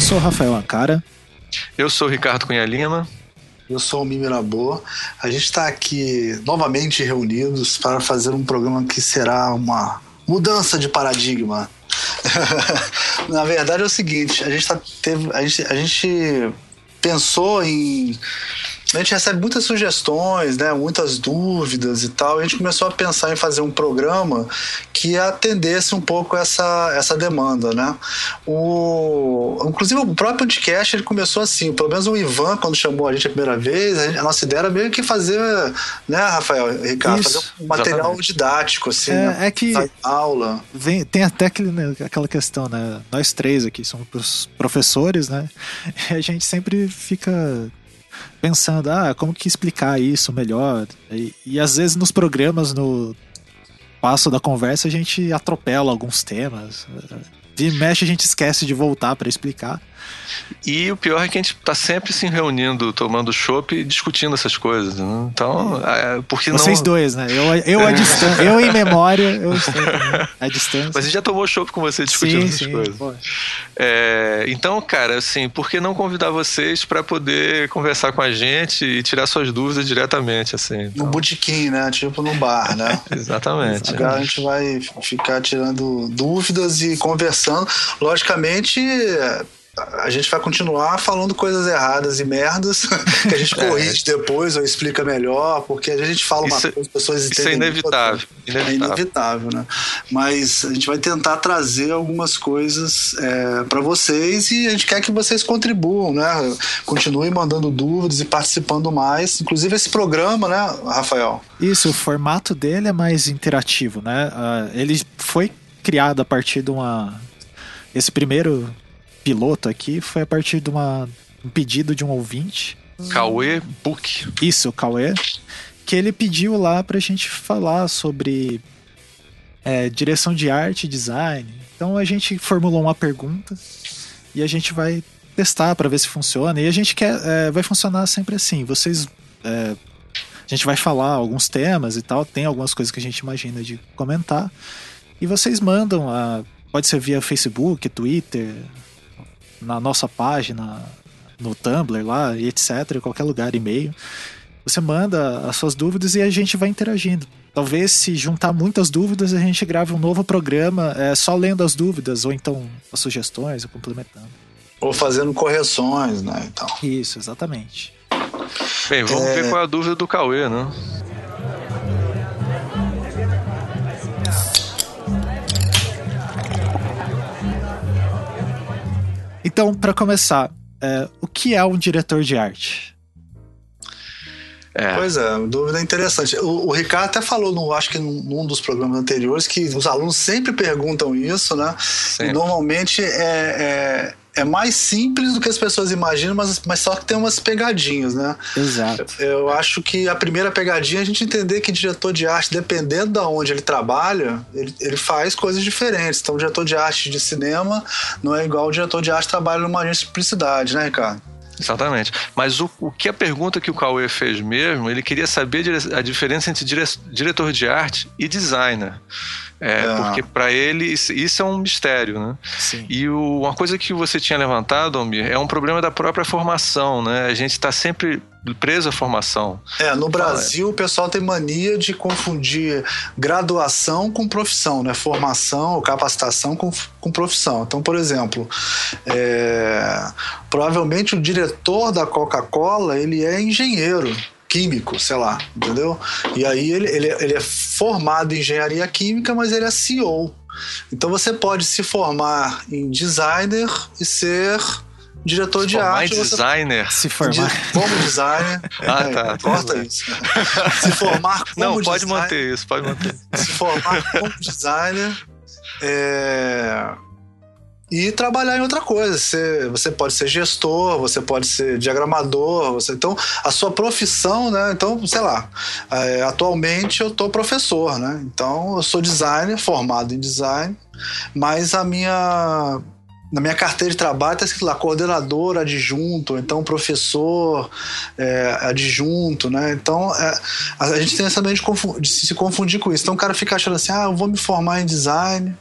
Eu sou o Rafael Ancara. Eu sou o Ricardo Cunha Lima. Eu sou o Mimi Labor. A gente está aqui novamente reunidos para fazer um programa que será uma mudança de paradigma. Na verdade é o seguinte, a gente, tá, teve, a gente, a gente pensou em a gente recebe muitas sugestões, né, muitas dúvidas e tal. E a gente começou a pensar em fazer um programa que atendesse um pouco essa, essa demanda, né? O, inclusive o próprio podcast ele começou assim. Pelo menos o Ivan quando chamou a gente a primeira vez, a, gente, a nossa ideia era meio que fazer, né, Rafael, Ricardo, Isso, fazer um material exatamente. didático assim, é, né? é que aula. Vem, tem até aquele, né, aquela questão, né? Nós três aqui somos professores, né? E a gente sempre fica pensando, ah, como que explicar isso melhor? E, e às vezes nos programas, no passo da conversa, a gente atropela alguns temas. De mexe, a gente esquece de voltar para explicar. E o pior é que a gente está sempre se reunindo, tomando chopp e discutindo essas coisas. Né? Então, é, porque Vocês não... dois, né? Eu, eu à distância, eu em memória, eu estou à distância. Mas a gente já tomou chopp com você discutindo sim, essas sim, coisas. É, então, cara, assim, por que não convidar vocês para poder conversar com a gente e tirar suas dúvidas diretamente, assim? Então... No botequim, né? Tipo no bar, né? Exatamente. Agora a gente vai ficar tirando dúvidas e conversando. Logicamente a gente vai continuar falando coisas erradas e merdas que a gente é. corrige é. depois ou explica melhor, porque a gente fala uma isso, coisa, as pessoas entendem. Isso é inevitável, inevitável. É inevitável, né? Mas a gente vai tentar trazer algumas coisas é, para vocês e a gente quer que vocês contribuam, né? Continuem mandando dúvidas e participando mais. Inclusive esse programa, né, Rafael? Isso, o formato dele é mais interativo, né? Uh, ele foi criado a partir de uma. Esse primeiro piloto aqui foi a partir de uma, um pedido de um ouvinte. Cauê Book. Isso, Cauê. Que ele pediu lá pra gente falar sobre é, direção de arte e design. Então a gente formulou uma pergunta e a gente vai testar para ver se funciona. E a gente quer. É, vai funcionar sempre assim. Vocês. É, a gente vai falar alguns temas e tal. Tem algumas coisas que a gente imagina de comentar. E vocês mandam. A, pode ser via Facebook, Twitter, na nossa página, no Tumblr lá, e etc., em qualquer lugar, e-mail. Você manda as suas dúvidas e a gente vai interagindo. Talvez se juntar muitas dúvidas, a gente grave um novo programa é, só lendo as dúvidas, ou então as sugestões, ou complementando. Ou fazendo correções, né? Então. Isso, exatamente. Bem, vamos é... ver qual é a dúvida do Cauê, né? Então, para começar, é, o que é um diretor de arte? É. Pois é, dúvida interessante. O, o, Ricardo até falou, no, acho que num, num, dos programas anteriores, que os alunos sempre perguntam isso, né? Sempre. E normalmente é, é, mais simples do que as pessoas imaginam, mas, mas só que tem umas pegadinhas, né? Exato. Eu, acho que a primeira pegadinha é a gente entender que diretor de arte, dependendo de onde ele trabalha, ele, ele faz coisas diferentes. Então, o diretor de arte de cinema não é igual o diretor de arte que trabalha numa agência de publicidade, né, Ricardo? Exatamente. Mas o, o que a pergunta que o Cauê fez mesmo, ele queria saber a diferença entre dire, diretor de arte e designer. É, é. Porque para ele isso, isso, é um mistério, né? Sim. E o, uma coisa que você tinha levantado, Almir, é um problema da própria formação, né? A gente está sempre preso à formação. É, no Brasil o pessoal tem mania de confundir graduação com profissão, né? Formação ou capacitação com, com profissão. Então, por exemplo, é, provavelmente o diretor da Coca-Cola ele é engenheiro químico, sei lá, entendeu? E aí ele, ele, ele é formado em engenharia química, mas ele é CEO. Então você pode se formar em designer e ser diretor se de arte. Em designer. Se formar. Como designer. ah, tá. É, corta isso. Se formar como Não, pode designer, manter isso, pode manter. Se formar como designer. É, e trabalhar em outra coisa. Você, você pode ser gestor, você pode ser diagramador, você, então a sua profissão, né? Então, sei lá, é, atualmente eu estou professor, né? Então eu sou designer, formado em design, mas a minha na minha carteira de trabalho está escrito lá coordenador adjunto, então professor é, adjunto, né? Então é, a gente tem essa de, de se confundir com isso. Então o cara fica achando assim, ah, eu vou me formar em design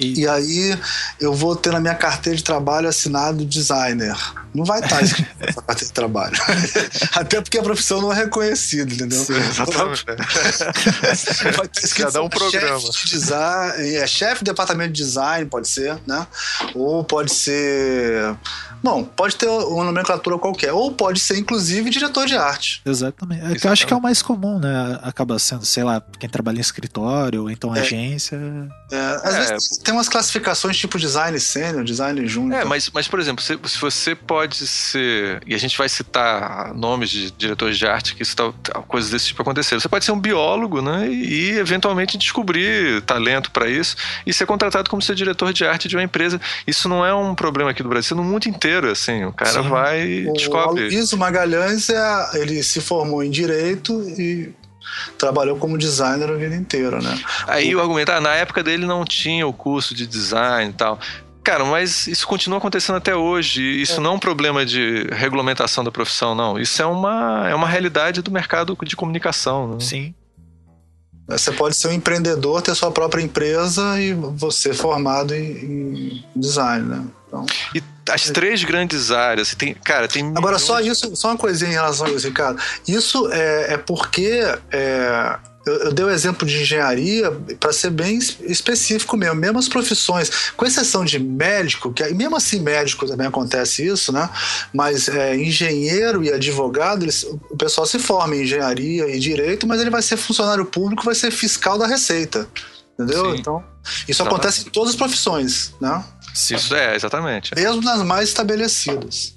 E... e... aí eu vou ter na minha carteira de trabalho assinado designer. Não vai estar escrito nessa carteira de trabalho. Até porque a profissão não é reconhecida, entendeu? Sim, exatamente. vai estar escrito Cada um programa. Chefe de design, é chefe de departamento de design, pode ser, né? Ou pode ser Bom, pode ter uma nomenclatura qualquer, ou pode ser inclusive diretor de arte. Exatamente. É que eu acho que é o mais comum, né? Acaba sendo, sei lá, quem trabalha em escritório, ou então é. agência. É, às é. vezes tem umas classificações tipo design sênior, design júnior. É, mas, mas por exemplo, se, se, você pode ser. E a gente vai citar nomes de diretores de arte que isso tá, coisas desse tipo aconteceram. Você pode ser um biólogo, né? E, eventualmente descobrir talento para isso e ser contratado como ser diretor de arte de uma empresa. Isso não é um problema aqui do Brasil, no mundo inteiro inteiro, assim. O cara Sim. vai e descobre. O Aloysio Magalhães, é, ele se formou em Direito e trabalhou como designer a vida inteira, né? Aí o, o argumento, ah, na época dele não tinha o curso de design e tal. Cara, mas isso continua acontecendo até hoje. Isso é. não é um problema de regulamentação da profissão, não. Isso é uma, é uma realidade do mercado de comunicação. Né? Sim. Você pode ser um empreendedor, ter sua própria empresa e você formado em, em design, né? Então, e as três grandes áreas, tem, cara, tem. Agora, só isso, só uma coisinha em relação a isso, Ricardo. Isso é, é porque é, eu, eu, dei o exemplo de engenharia para ser bem específico mesmo, mesmo as profissões, com exceção de médico, que mesmo assim médico também acontece isso, né? Mas é, engenheiro e advogado, eles, o pessoal se forma em engenharia e direito, mas ele vai ser funcionário público, vai ser fiscal da Receita. Entendeu? Sim. Então, isso Exatamente. acontece em todas as profissões, né? Isso é, exatamente. Mesmo nas mais estabelecidas.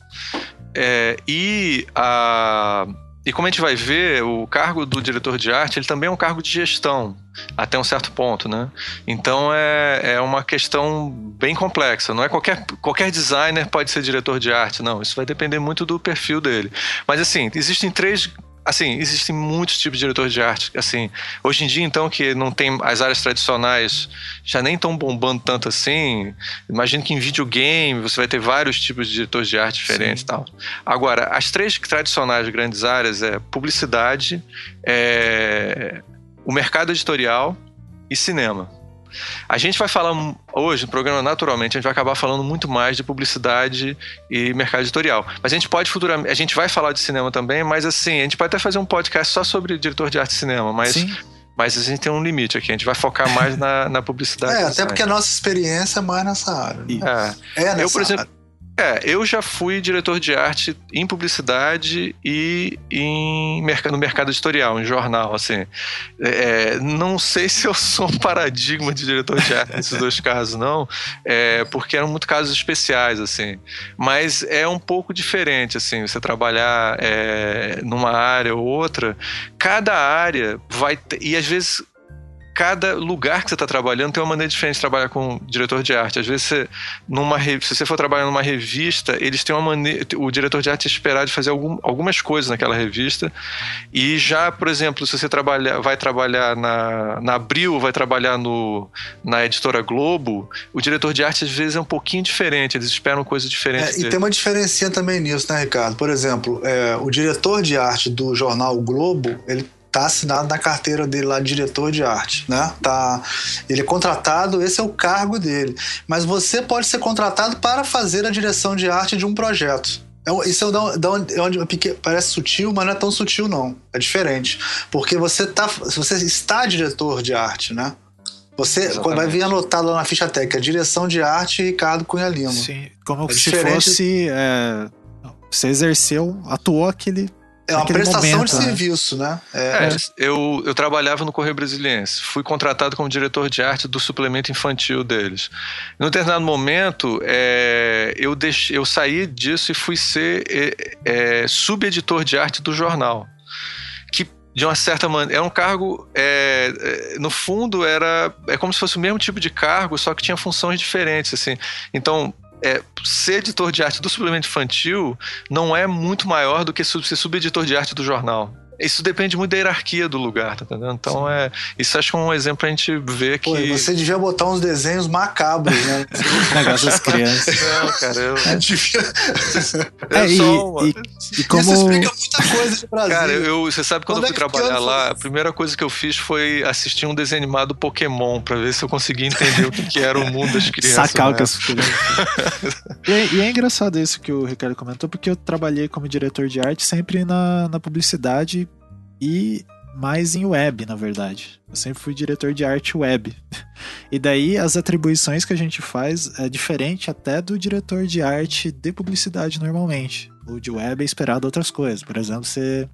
É, e a. E como a gente vai ver, o cargo do diretor de arte ele também é um cargo de gestão, até um certo ponto, né? Então é, é uma questão bem complexa. Não é qualquer, qualquer designer pode ser diretor de arte, não. Isso vai depender muito do perfil dele. Mas assim, existem três assim, existem muitos tipos de diretores de arte. Assim, hoje em dia, então, que não tem as áreas tradicionais já nem estão bombando tanto assim. Imagino que em videogame você vai ter vários tipos de diretores de arte diferentes e tal. Agora, as três tradicionais grandes áreas é publicidade, é, o mercado editorial e cinema. A gente vai falar hoje no programa, naturalmente, a gente vai acabar falando muito mais de publicidade e mercado editorial. Mas a gente pode futuramente, a gente vai falar de cinema também, mas assim, a gente pode até fazer um podcast só sobre diretor de arte e cinema, mas. Sim. Mas a gente tem um limite aqui, a gente vai focar mais na, na publicidade. É, até porque a nossa experiência é mais nessa área. Né? É. é nessa eu, por exemplo, área. É, eu já fui diretor de arte em publicidade e em no mercado editorial, em jornal, assim. É, não sei se eu sou um paradigma de diretor de arte nesses dois casos, não, é, porque eram muito casos especiais, assim. Mas é um pouco diferente, assim, você trabalhar é, numa área ou outra, cada área vai ter, e às vezes cada lugar que você está trabalhando tem uma maneira diferente de trabalhar com diretor de arte. Às vezes, você, numa, se você for trabalhar numa revista, eles têm uma maneira. O diretor de arte é esperado de fazer algum, algumas coisas naquela revista. E já, por exemplo, se você trabalhar, vai trabalhar na, na Abril, vai trabalhar no, na editora Globo, o diretor de arte às vezes é um pouquinho diferente, eles esperam coisas diferentes. É, e tem uma diferença também nisso, né, Ricardo? Por exemplo, é, o diretor de arte do jornal Globo, ele tá assinado na carteira dele lá, diretor de arte, né? Tá, ele é contratado, esse é o cargo dele. Mas você pode ser contratado para fazer a direção de arte de um projeto. É isso é onde, onde, onde parece sutil, mas não é tão sutil não. É diferente, porque você tá, você está diretor de arte, né? Você quando vai vir anotado lá na ficha técnica, direção de arte Ricardo Cunha Lima. Sim, como é se fosse é, você exerceu, atuou aquele é uma prestação momento, de né? serviço, né? É. É, eu, eu trabalhava no Correio Brasiliense. Fui contratado como diretor de arte do suplemento infantil deles. Num determinado momento, é, eu, deixei, eu saí disso e fui ser é, é, subeditor de arte do jornal. Que, de uma certa maneira, era um cargo. É, no fundo, era é como se fosse o mesmo tipo de cargo, só que tinha funções diferentes. assim. Então, é, ser editor de arte do suplemento infantil não é muito maior do que ser subeditor de arte do jornal. Isso depende muito da hierarquia do lugar, tá entendendo? Então Sim. é. Isso acho que é um exemplo a gente vê que. Pô, você devia botar uns desenhos macabros, né? negócio das crianças. Não, cara, eu. É, devia... é, e, e, e, como... Isso explica muita coisa de Brasil. Cara, eu, você sabe quando, quando eu fui é trabalhar lá, a primeira coisa que eu fiz foi assistir um desenho animado Pokémon pra ver se eu conseguia entender o que, que era o mundo das crianças. Sacar o que as e, e é engraçado isso que o Ricardo comentou, porque eu trabalhei como diretor de arte sempre na, na publicidade e mais em web, na verdade. Eu sempre fui diretor de arte web. E daí as atribuições que a gente faz é diferente até do diretor de arte de publicidade normalmente. O de web é esperado outras coisas. Por exemplo, você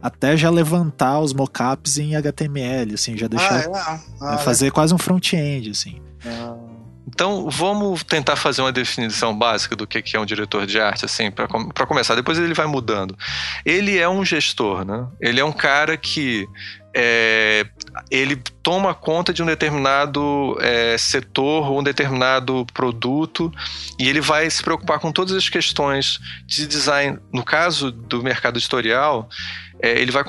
até já levantar os mockups em HTML, assim, já deixar ah, é? ah, fazer é. quase um front-end, assim. Ah. Então, vamos tentar fazer uma definição básica do que é um diretor de arte, assim, para começar. Depois ele vai mudando. Ele é um gestor, né? Ele é um cara que é, ele toma conta de um determinado é, setor ou um determinado produto e ele vai se preocupar com todas as questões de design. No caso do mercado editorial, é, ele vai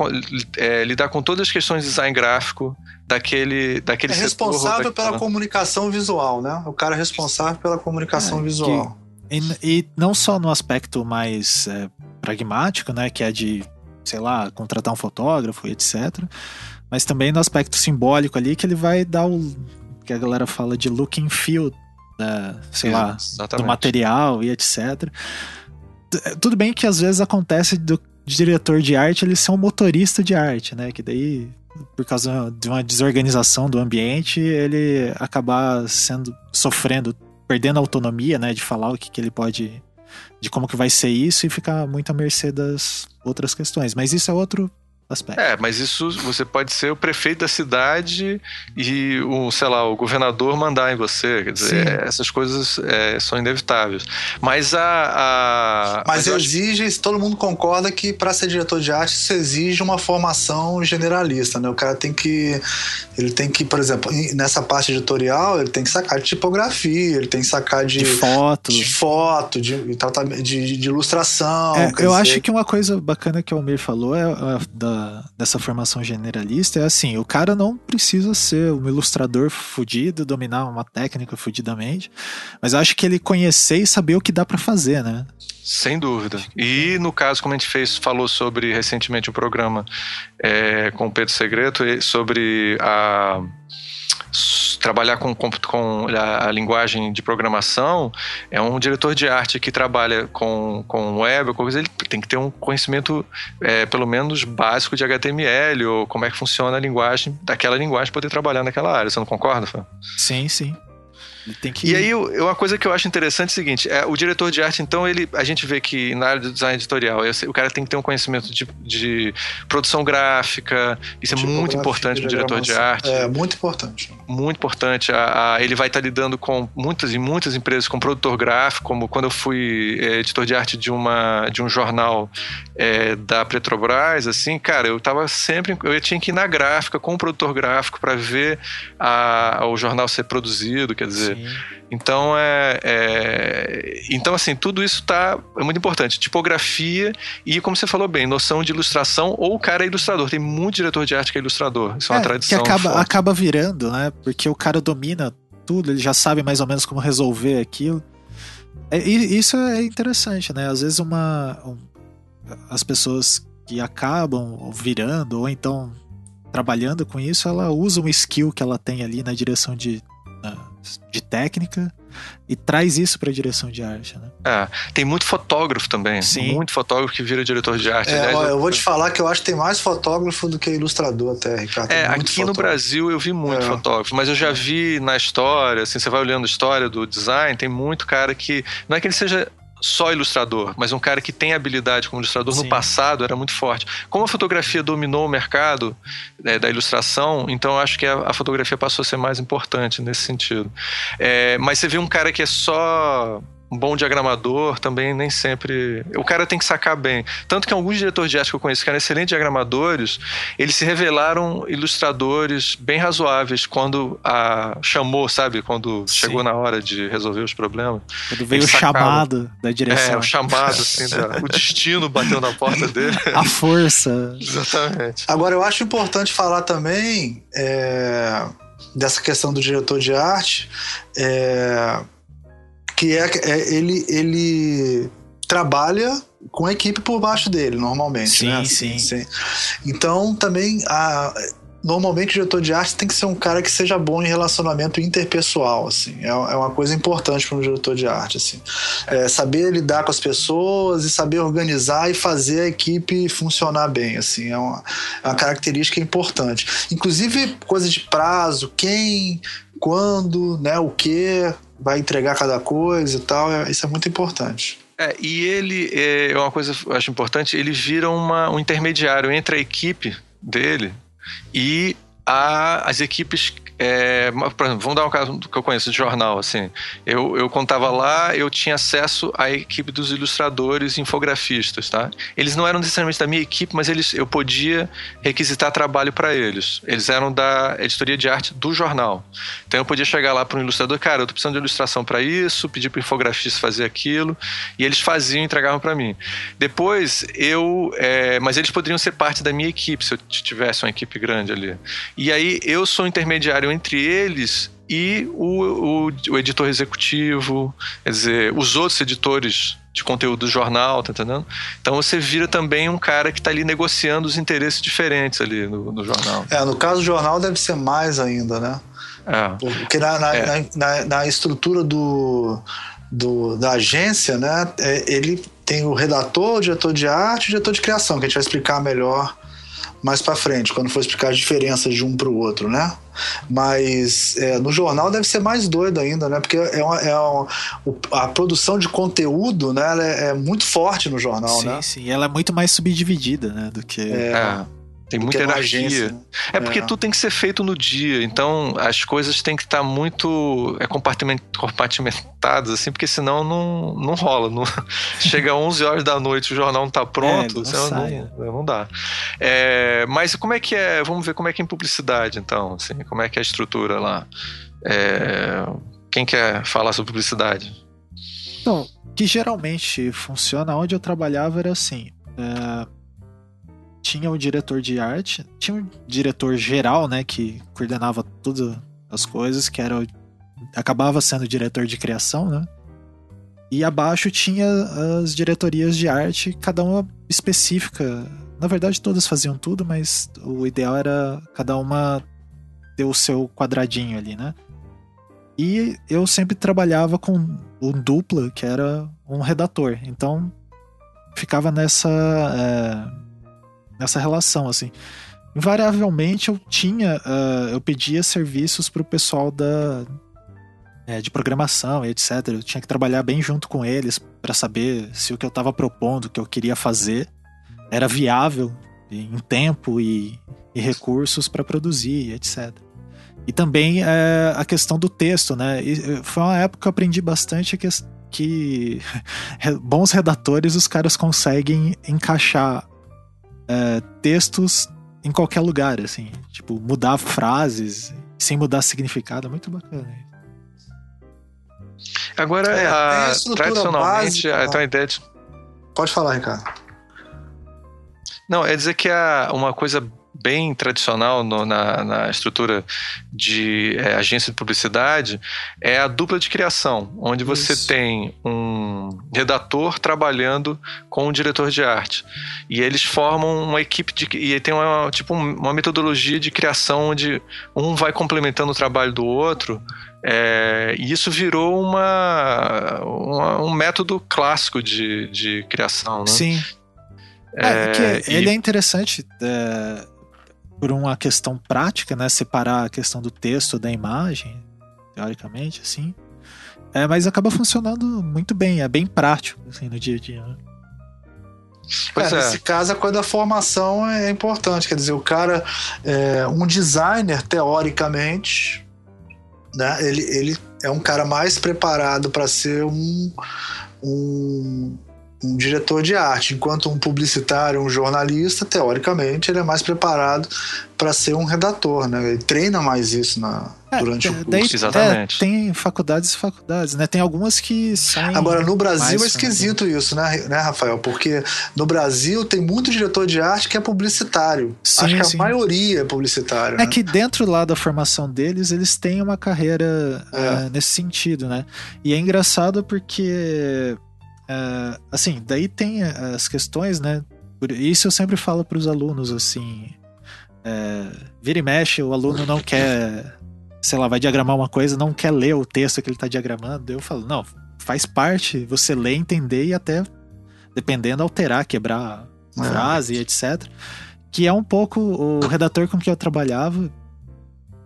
é, lidar com todas as questões de design gráfico daquele, daquele é responsável pela comunicação visual, né? O cara é responsável pela comunicação é, visual. Que, e, e, não só no aspecto mais é, pragmático, né? Que é de, sei lá, contratar um fotógrafo e etc. Mas também no aspecto simbólico ali, que ele vai dar o que a galera fala de look and feel, da, sei lá, do material e etc. Tudo bem que às vezes acontece do diretor de arte ele ser um motorista de arte, né? Que daí, por causa de uma desorganização do ambiente, ele acabar sendo sofrendo, perdendo a autonomia, né? De falar o que, que ele pode. de como que vai ser isso e ficar muito à mercê das outras questões. Mas isso é outro aspecto. É, mas isso você pode ser o prefeito da cidade e o, sei lá, o governador mandar em você. Quer dizer, é, essas coisas é, são inevitáveis. Mas a. a mas, mas exige, acho... todo mundo concorda que para ser diretor de arte isso exige uma formação generalista, né? O cara tem que. Ele tem que, por exemplo, nessa parte editorial, ele tem que sacar de tipografia, ele tem que sacar de, de foto, de, foto, de, de, de ilustração. É, eu dizer... acho que uma coisa bacana que o Almir falou é, é da dessa formação generalista é assim: o cara não precisa ser um ilustrador fudido, dominar uma técnica fudidamente, mas acho que ele conhecer e saber o que dá para fazer, né? Sem dúvida. E no caso, como a gente fez, falou sobre recentemente o um programa é, com o Pedro Segreto sobre a trabalhar com, com, a, a, linguagem de programação, é um diretor de arte que trabalha com, com web, coisa, ele tem que ter um conhecimento, é, pelo menos, básico de HTML, ou como é que funciona a linguagem, daquela linguagem, poder trabalhar naquela área. Você não concorda, Fã? Sim, sim. Que... E aí, uma coisa que eu acho interessante é o seguinte: é, o diretor de arte, então, ele, a gente vê que na área do design editorial, o cara tem que ter um conhecimento de, de produção gráfica, isso é muito importante para o diretor de arte. É, muito importante. Muito importante. A, a, ele vai estar tá lidando com muitas e muitas empresas, com produtor gráfico, como quando eu fui é, editor de arte de, uma, de um jornal é, da Petrobras, assim, cara, eu tava sempre. Eu tinha que ir na gráfica com o produtor gráfico para ver a, o jornal ser produzido, quer dizer. Sim. Então é, é, então assim tudo isso tá é muito importante. Tipografia e como você falou bem noção de ilustração ou o cara é ilustrador. Tem muito diretor de arte que é ilustrador. Isso é, é uma tradição que acaba acaba virando né? Porque o cara domina tudo ele já sabe mais ou menos como resolver aquilo. É, isso é interessante né? Às vezes uma um, as pessoas que acabam virando ou então trabalhando com isso ela usa um skill que ela tem ali na direção de de técnica e traz isso para a direção de arte, né? É, tem muito fotógrafo também, Sim. muito fotógrafo que vira diretor de arte. É, Aliás, ó, eu vou te falar que eu acho que tem mais fotógrafo do que ilustrador até, Ricardo. É, aqui fotógrafo. no Brasil eu vi muito é. fotógrafo, mas eu já vi na história, assim, você vai olhando a história do design, tem muito cara que não é que ele seja só ilustrador, mas um cara que tem habilidade como ilustrador Sim. no passado era muito forte. Como a fotografia dominou o mercado né, da ilustração, então eu acho que a, a, fotografia passou a ser mais importante nesse sentido. É, mas você vê um cara que é só um bom diagramador também nem sempre. O cara tem que sacar bem. Tanto que alguns diretores de arte que eu conheço que eram excelentes diagramadores, eles se revelaram ilustradores bem razoáveis quando a chamou, sabe? Quando Sim. chegou na hora de resolver os problemas. Quando veio o chamado da direção. É, o chamado, assim, o destino bateu na porta dele. A força. Exatamente. Agora, eu acho importante falar também é, dessa questão do diretor de arte. É, que é, é ele, ele trabalha com a equipe por baixo dele, normalmente. Sim, né? sim. sim. Então, também, a, normalmente o diretor de arte tem que ser um cara que seja bom em relacionamento interpessoal, assim. É, é uma coisa importante para um diretor de arte, assim. É saber lidar com as pessoas e saber organizar e fazer a equipe funcionar bem, assim. É uma, é uma característica importante. Inclusive, coisa de prazo, quem, quando, né, o que vai entregar cada coisa e tal. É, isso é muito importante. É, e ele, é uma coisa eu acho importante, ele vira uma, um intermediário entre a equipe dele e a, as equipes é, por exemplo, vamos dar um caso que eu conheço de jornal, assim. Eu, eu contava lá, eu tinha acesso à equipe dos ilustradores infografistas, tá? Eles não eram necessariamente da minha equipe, mas eles, eu podia requisitar trabalho para eles. Eles eram da editoria de arte do jornal. Então eu podia chegar lá para um ilustrador, cara, eu tô precisando de ilustração para isso, pedir para infografista fazer aquilo, e eles faziam e entregavam para mim. Depois eu, é, mas eles poderiam ser parte da minha equipe se eu tivesse uma equipe grande ali. E aí eu sou intermediário entre eles e o, o, o, editor executivo, quer dizer, os outros editores de conteúdo do jornal, tá entendendo? Então você vira também um cara que está ali negociando os interesses diferentes ali no, no, jornal. É, no caso do jornal deve ser mais ainda, né? É. Porque na, na, é. na, na estrutura do, do, da agência, né, é, ele tem o redator, o diretor de arte e o diretor de criação, que a gente vai explicar melhor mais para frente, quando for explicar as diferenças de um para o outro, né? Mas é, no jornal deve ser mais doido ainda, né? Porque é, uma, é uma, a produção de conteúdo, né? Ela é, é muito forte no jornal, sim, né? Sim, ela é muito mais subdividida, né? Do que. É. é. Tem muita energia. Agência, né? É porque é. tudo tem que ser feito no dia, então as coisas têm que estar muito é, compartimentadas, assim, porque senão não, não rola. Não... Chega 11 horas da noite, o jornal não está pronto, é, não, não, não, dá. É, mas como é que é? Vamos ver como é que é em publicidade, então, assim, como é que é a estrutura lá. É, quem quer falar sobre publicidade? Então, que geralmente funciona onde eu trabalhava era assim. É, tinha o diretor de arte, tinha um diretor geral, né, que coordenava todas as coisas, que era acabava sendo diretor de criação, né? E abaixo tinha as diretorias de arte, cada uma específica. Na verdade, todas faziam tudo, mas o ideal era cada uma ter o seu quadradinho ali, né? E eu sempre trabalhava com um dupla, que era um redator. Então, ficava nessa. É nessa relação, assim. Invariavelmente eu tinha, uh, eu pedia serviços para o pessoal da é, de programação e etc. Eu tinha que trabalhar bem junto com eles para saber se o que eu estava propondo, o que eu queria fazer, era viável em tempo e, e recursos para produzir, etc. E também é, a questão do texto, né? E foi uma época que eu aprendi bastante que, que bons redatores os caras conseguem encaixar é, textos em qualquer lugar, assim. Tipo, mudar frases sem mudar significado. É muito bacana Agora, é, a, a tradicionalmente, básica, a, a ideia de... Pode falar, Ricardo. Não, é dizer que a, uma coisa bem tradicional no, na, na, estrutura de é, agência de publicidade é a dupla de criação, onde você Isso. tem um redator trabalhando com um diretor de arte. E eles formam uma equipe de. E tem uma, tipo, uma metodologia de criação onde um vai complementando o trabalho do outro. É, e isso virou uma, uma, um método clássico de, de criação, né? Sim. É, é ele é interessante é, por uma questão prática, né? Separar a questão do texto da imagem, teoricamente, assim. É, mas acaba funcionando muito bem, é bem prático, assim, no dia a dia. Né? Pois é, Nesse caso, a coisa da formação é importante. Quer dizer, o cara, é, um designer, teoricamente, né, ele, ele, é um cara mais preparado para ser um, um um diretor de arte, enquanto um publicitário, um jornalista, teoricamente, ele é mais preparado para ser um redator, né? Ele treina mais isso na, é, durante o curso. Daí, Exatamente. É, tem faculdades e faculdades, né? Tem algumas que saem. Agora, no Brasil é esquisito isso, né, né, Rafael? Porque no Brasil tem muito diretor de arte que é publicitário. Sim, Acho que sim. a maioria é publicitário. É né? que dentro lá da formação deles, eles têm uma carreira é. uh, nesse sentido, né? E é engraçado porque Uh, assim, daí tem as questões, né? Por isso eu sempre falo para os alunos assim: uh, vira e mexe, o aluno não quer, sei lá, vai diagramar uma coisa, não quer ler o texto que ele está diagramando. Eu falo: não, faz parte você ler, entender e até, dependendo, alterar, quebrar é. frase, etc. Que é um pouco o redator com que eu trabalhava.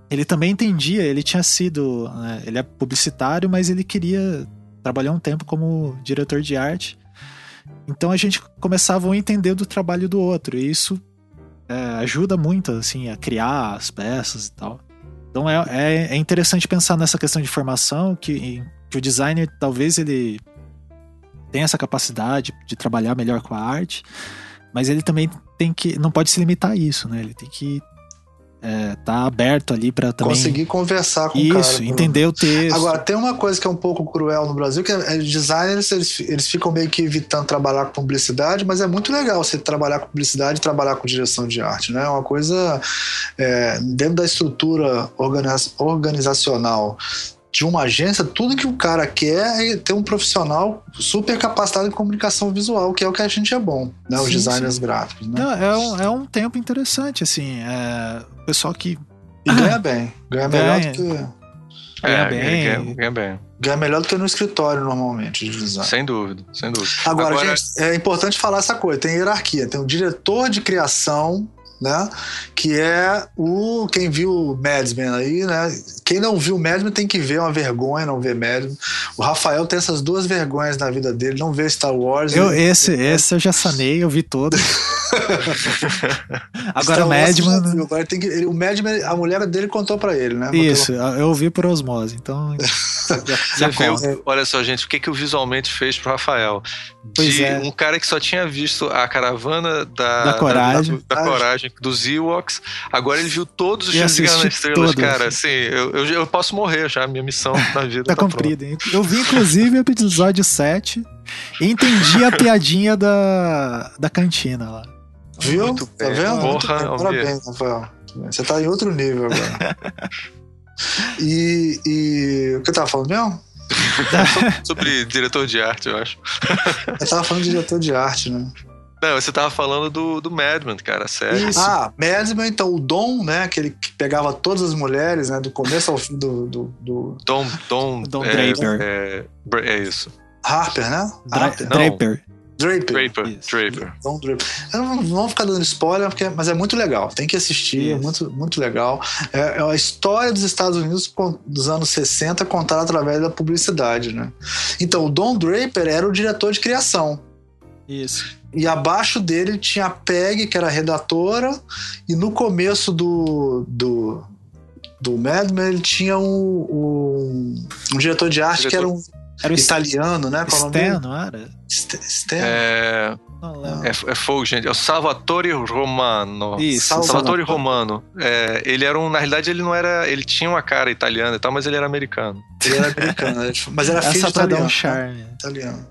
Ele também entendia, ele tinha sido. Né, ele é publicitário, mas ele queria trabalhou um tempo como diretor de arte. Então a gente começava a entender do trabalho do outro. E isso é, ajuda muito, assim, a criar as peças e tal. Então é, é, é interessante pensar nessa questão de formação, que, que o designer talvez ele tenha essa capacidade de trabalhar melhor com a arte, mas ele também tem que não pode se limitar a isso, né? Ele tem que é, tá aberto ali para também conseguir conversar com isso, o cara, entender o texto. Agora tem uma coisa que é um pouco cruel no Brasil que é, é, designers eles, eles ficam meio que evitando trabalhar com publicidade, mas é muito legal você trabalhar com publicidade e trabalhar com direção de arte, né? É uma coisa é, dentro da estrutura organizacional de uma agência, tudo que o cara quer é ter um profissional super capacitado em comunicação visual, que é o que a gente é bom, né? Os sim, designers sim. gráficos. Né? Não, é, um, é um tempo interessante, assim. É, o pessoal que. E ganha bem. Ganha, melhor do que. Ganha é, bem. Ganha, ganha, bem. Ganha melhor do que no escritório, normalmente, de design. Sem dúvida, sem dúvida. Agora, Agora, gente, é importante falar essa coisa: tem hierarquia. Tem o diretor de criação né? Que é o quem viu Madman aí, né? Quem não viu Madman tem que ver, é uma vergonha não ver Madman. O Rafael tem essas duas vergonhas na vida dele, não vê Star Wars. Eu, esse, esse eu já sanei, eu vi todo. Agora o Madman. Agora tem que, ele, o Madman, a mulher dele contou para ele, né? Isso, eu ouvi por osmose, então. já, já viu, olha só, gente, o que, que o visualmente fez pro Rafael? De é. um cara que só tinha visto a caravana da, da coragem, da, da, da coragem dos Ewoks, agora ele viu todos os filmes de Guerra nas Estrelas, todos. cara. Assim, eu, eu, eu, posso morrer já, minha missão na vida tá, tá cumprida. Eu vi, inclusive, o episódio 7 e entendi a piadinha da, da cantina lá. Viu? Muito tá vendo? Porra, Parabéns, Rafael. Você tá em outro nível agora. e, e o que eu tava falando mesmo? Sobre diretor de arte, eu acho. eu tava falando de diretor de arte, né? Não, você tava falando do, do Madman, cara, sério. Isso. Ah, Madman, então, o Dom, né? Aquele que pegava todas as mulheres, né? Do começo ao fim do. do, do... Dom, Dom, Dom é, Draper. É, é, isso. Harper, né? Dra Harper. Draper. Draper. Draper. Draper. Dom Draper. Eu não, não vou ficar dando spoiler, porque, mas é muito legal. Tem que assistir, é muito, muito legal. É, é a história dos Estados Unidos dos anos 60 contada através da publicidade, né? Então, o Don Draper era o diretor de criação. Isso. E abaixo dele tinha a Peg, que era a redatora, e no começo do, do, do Mad Men ele tinha um, um, um diretor de arte diretor. que era um era italiano, né? Qual Stan, não era? Stan? É... É, é fogo, gente. É o Salvatore Romano. Isso. Salvatore Romano. É, ele era um. Na realidade, ele não era. Ele tinha uma cara italiana e tal, mas ele era americano. Ele era americano, né? mas era filho de italiano. Um charme. Italiano.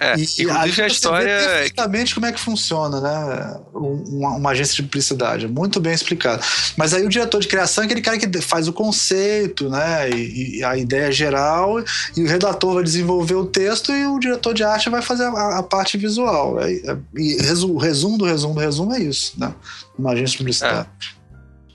É, e, inclusive a, a história. É perfeitamente como é que funciona, né? Uma, uma, agência de publicidade. Muito bem explicado. Mas aí o diretor de criação é aquele cara que faz o conceito, né? E, e a ideia geral, e o redator vai desenvolver o texto e o diretor de arte vai fazer a, a parte visual. É, e o resumo do resumo do resumo é isso, né? Uma agência publicitária. É.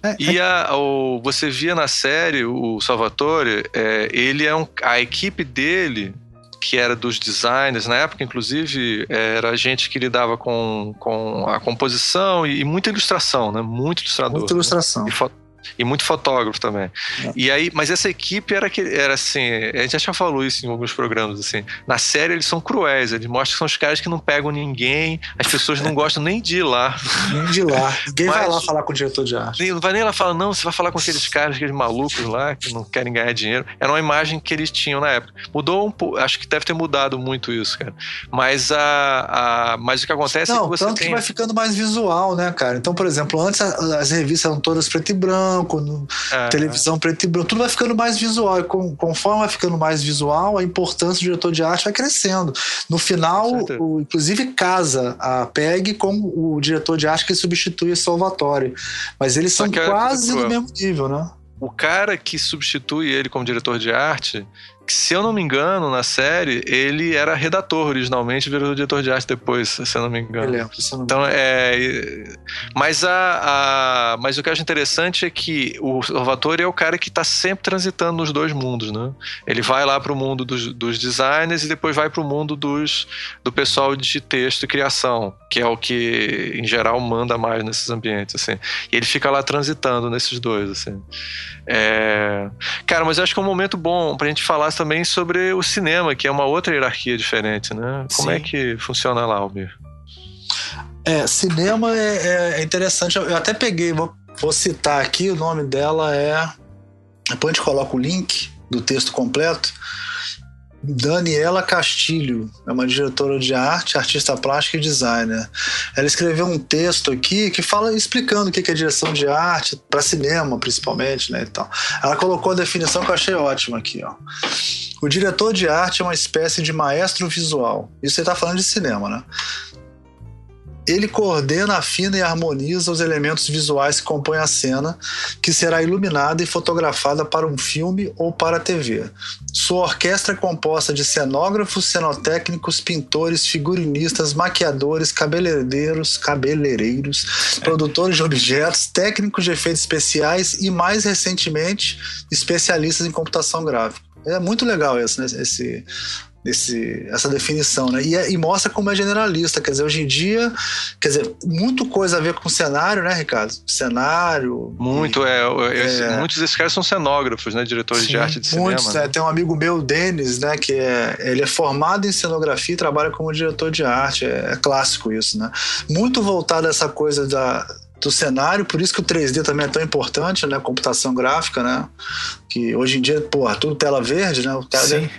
É, e é a, o, você via na série o Salvatore, é, ele é um, a equipe dele que era dos designers, na época, inclusive, era gente que lidava com, com a composição e, e muita ilustração, né? Muito ilustrador. Muita ilustração. Né? E, fo E muito fotógrafo também. É. E aí, mas essa equipe era que era assim, a gente já falou isso em alguns programas assim. Na série eles são cruéis, eles mostram que são os caras que não pegam ninguém, as pessoas não gostam nem de ir lá. Nem de ir lá. Ninguém mas, vai lá falar com o diretor de arte. Não vai nem lá falar, não, você vai falar com aqueles caras, aqueles malucos lá que não querem ganhar dinheiro. Era uma imagem que eles tinham na época. Mudou um pouco, acho que deve ter mudado muito isso, cara. Mas a, a mas o que acontece não, é que você tanto tem... que vai ficando mais visual, né, cara? Então, por exemplo, antes as revistas eram todas preto e branco, no, é, televisão preto e branco, tudo vai ficando mais visual. E com, conforme vai ficando mais visual, a importância do diretor de arte vai crescendo. No final, o, inclusive casa a PEG com o diretor de arte que substitui o Salvatore. Mas eles são é quase no mesmo nível, né? O cara que substitui ele como diretor de arte se eu não me engano, na série, ele era redator originalmente virou diretor de arte depois, se eu não me engano. Lembro, não então, é. Mas, a, a, mas o que eu acho interessante é que o Salvatore é o cara que está sempre transitando nos dois mundos, né? Ele vai lá para o mundo dos, dos designers e depois vai para o mundo dos, do pessoal de texto e criação, que é o que, em geral, manda mais nesses ambientes, assim. E ele fica lá transitando nesses dois, assim. É... Cara, mas eu acho que é um momento bom pra gente falar também sobre o cinema, que é uma outra hierarquia diferente, né? Como é Sim. é que funciona lá, Almir? É, cinema é, é, interessante. Eu até peguei, vou, vou citar aqui, o nome dela é. Depois a gente coloca o link do texto completo. Daniela Castilho, é uma diretora de arte, artista plástica e designer. Ela escreveu um texto aqui que fala explicando o que é direção de arte para cinema, principalmente, né? Então, ela colocou a definição que eu achei ótima aqui, ó. O diretor de arte é uma espécie de maestro visual. Isso você está falando de cinema, né? Ele coordena, afina e harmoniza os elementos visuais que compõem a cena, que será iluminada e fotografada para um filme ou para a TV. Sua orquestra é composta de cenógrafos, cenotécnicos, pintores, figurinistas, maquiadores, cabeleireiros, cabeleireiros, produtores de objetos, técnicos de efeitos especiais e, mais recentemente, especialistas em computação gráfica. É muito legal esse, né? esse esse, essa definição, né? E, é, e, mostra como é generalista, quer dizer, hoje em dia, quer dizer, muito coisa a ver com cenário, né, Ricardo? Cenário. Muito, e, é, é, Muitos desses caras são cenógrafos, né? Diretores sim, de arte de muitos, cinema. Né? Tem um amigo meu, Denis, né? Que é, ele é formado em cenografia e trabalha como diretor de arte. É, é clássico isso, né? Muito voltado a essa coisa da do cenário, por isso que o 3D também é tão importante, né? Computação gráfica, né? Que hoje em dia, pô, tudo tela verde, né? O cara, Sim.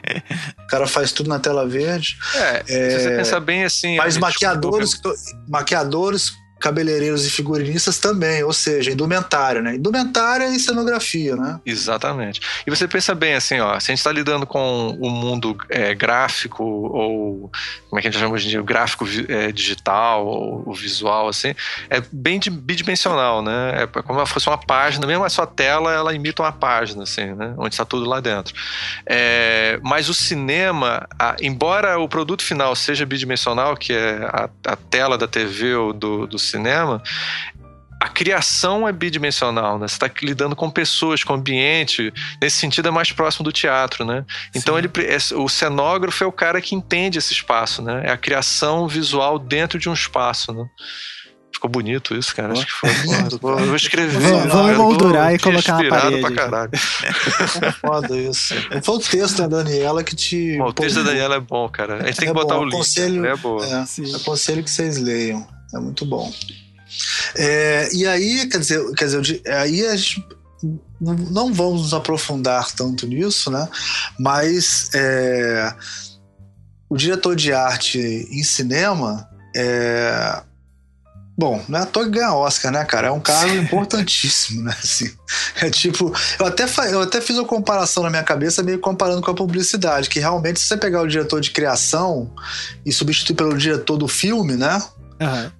o cara faz tudo na tela verde. É, é se você pensar bem assim. Mas maquiadores, maquiadores cabeleireiros e figurinistas também, ou seja, indumentária, né? Indumentária e cenografia, né? Exatamente. E você pensa bem assim, ó, se a gente está lidando com o mundo é, gráfico ou como é que a gente chama hoje em dia, gráfico é, digital ou, visual, assim, é bem bidimensional, né? É como se fosse uma página, mesmo a sua tela, ela imita uma página, assim, né? Onde está tudo lá dentro. É, mas o cinema, a, embora o produto final seja bidimensional, que é a, a tela da TV ou do, do cinema, a criação é bidimensional, né? Você está lidando com pessoas, com ambiente. Nesse sentido, é mais próximo do teatro, né? Então, ele, é, o cenógrafo é o cara que entende esse espaço, né? É a criação visual dentro de um espaço, né? Ficou bonito isso, cara. Acho que foi. Vou escrever. Vamos moldurar e colocar na parede. Pra caralho. foda isso. Foi o texto da Daniela que te. Bom, o texto da Daniela é bom, cara. A gente tem é que botar bom. o link. Aconselho, é boa. É, aconselho que vocês leiam. É muito bom. É, e aí, quer dizer, quer dizer, aí a gente não vamos nos aprofundar tanto nisso, né? Mas é, o diretor de arte em cinema é, Bom, não é à toa que ganha Oscar, né, cara? É um caso importantíssimo, né? Assim, é tipo, eu até, eu até fiz uma comparação na minha cabeça, meio comparando com a publicidade, que realmente, se você pegar o diretor de criação e substituir pelo diretor do filme, né? Uhum.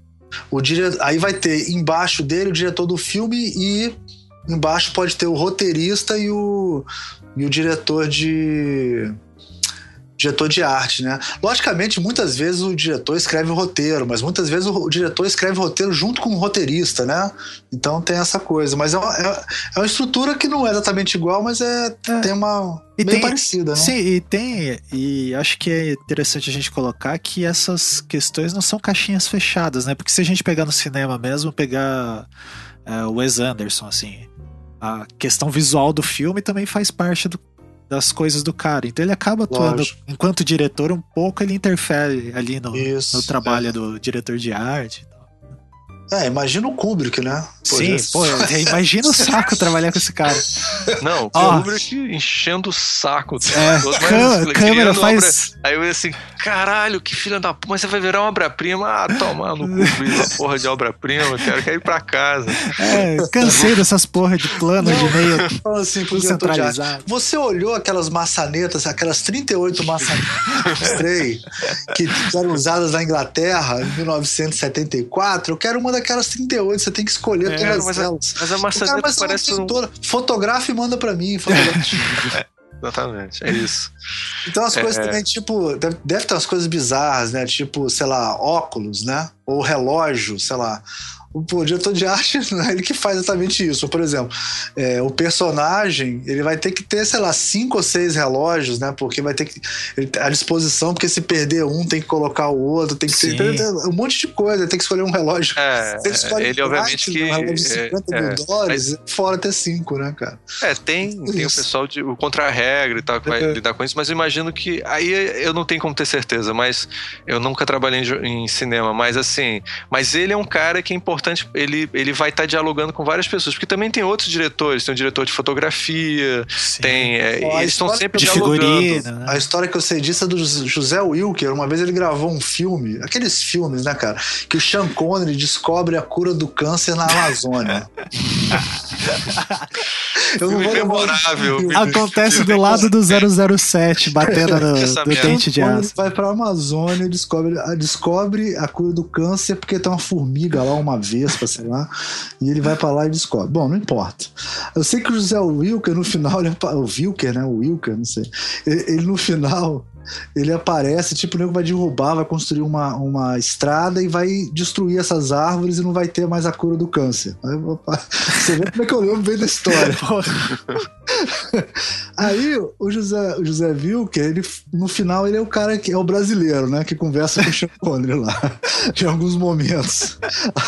O dire... Aí vai ter embaixo dele o diretor do filme e embaixo pode ter o roteirista e o, e o diretor de diretor de arte, né? Logicamente, muitas vezes o diretor escreve o roteiro, mas muitas vezes o diretor escreve o roteiro junto com o roteirista, né? Então tem essa coisa. Mas é uma, é, é uma estrutura que não é exatamente igual, mas é, é. tem uma. E bem tem, parecida, né? Sim, e tem. E acho que é interessante a gente colocar que essas questões não são caixinhas fechadas, né? Porque se a gente pegar no cinema mesmo, pegar uh, o Wes Anderson, assim a questão visual do filme também faz parte do, das coisas do cara. Então ele acaba atuando, Lógico. enquanto diretor, um pouco ele interfere ali no, Isso, no trabalho é. do diretor de arte. É, imagina o Kubrick, né? Pô, Sim, já... pô, imagina o saco trabalhar com esse cara. Não, o oh. Kubrick enchendo o saco. É, câmera faz... Obra... Aí eu ia assim, caralho, que filha da puta, mas você vai virar uma obra-prima? Ah, toma no Kubrick, uma porra de obra-prima, quero, quero ir pra casa. É, cansei dessas porra de plano de meio Fala assim, centralizado. Você olhou aquelas maçanetas, aquelas 38 maçanetas que eram usadas na Inglaterra em 1974? Eu quero uma daquelas 38, você tem que escolher é, todas mas elas. A, mas a maçaneta cara, parece um... Fotografa e manda pra mim. é, exatamente, é isso. Então as é, coisas também, tipo, deve, deve ter umas coisas bizarras, né? Tipo, sei lá, óculos, né? Ou relógio, sei lá o diretor de arte não é ele que faz exatamente isso. Por exemplo, é, o personagem ele vai ter que ter, sei lá, cinco ou seis relógios, né? Porque vai ter que ele, à disposição, porque se perder um tem que colocar o outro, tem que ter, ter um monte de coisa, tem que escolher um relógio. É, ele, ele obviamente que um relógio de 50 é, mil é, dólares, mas, fora até cinco, né, cara? É, tem, tem o pessoal de o contra-regra e tal que vai é. lidar com isso, mas eu imagino que aí eu não tenho como ter certeza, mas eu nunca trabalhei em, em cinema, mas assim, mas ele é um cara que é importante importante, ele, ele vai estar tá dialogando com várias pessoas, porque também tem outros diretores, tem um diretor de fotografia, Sim. tem. É, eles estão sempre de dialogando. Figurino, né? A história que eu sei disso é do José Wilker. Uma vez ele gravou um filme, aqueles filmes, né, cara? Que o Sean Connery descobre a cura do câncer na Amazônia. eu não vou memorável. Acontece do lado do 007, batendo no, do dente de aço. Vai pra Amazônia e descobre, descobre a cura do câncer porque tem uma formiga lá, uma Vespa, sei lá, e ele vai para lá e descobre. Bom, não importa. Eu sei que o José Wilker, no final, ele, o Wilker, né? O Wilker, não sei. Ele, ele no final, ele aparece, tipo, o nego vai derrubar, vai construir uma, uma estrada e vai destruir essas árvores e não vai ter mais a cura do câncer. Aí, você vê como é que eu lembro bem da história. Aí o José, o José Wilker, ele, no final, ele é o cara que é o brasileiro, né? Que conversa com o Sean Connery lá, em alguns momentos.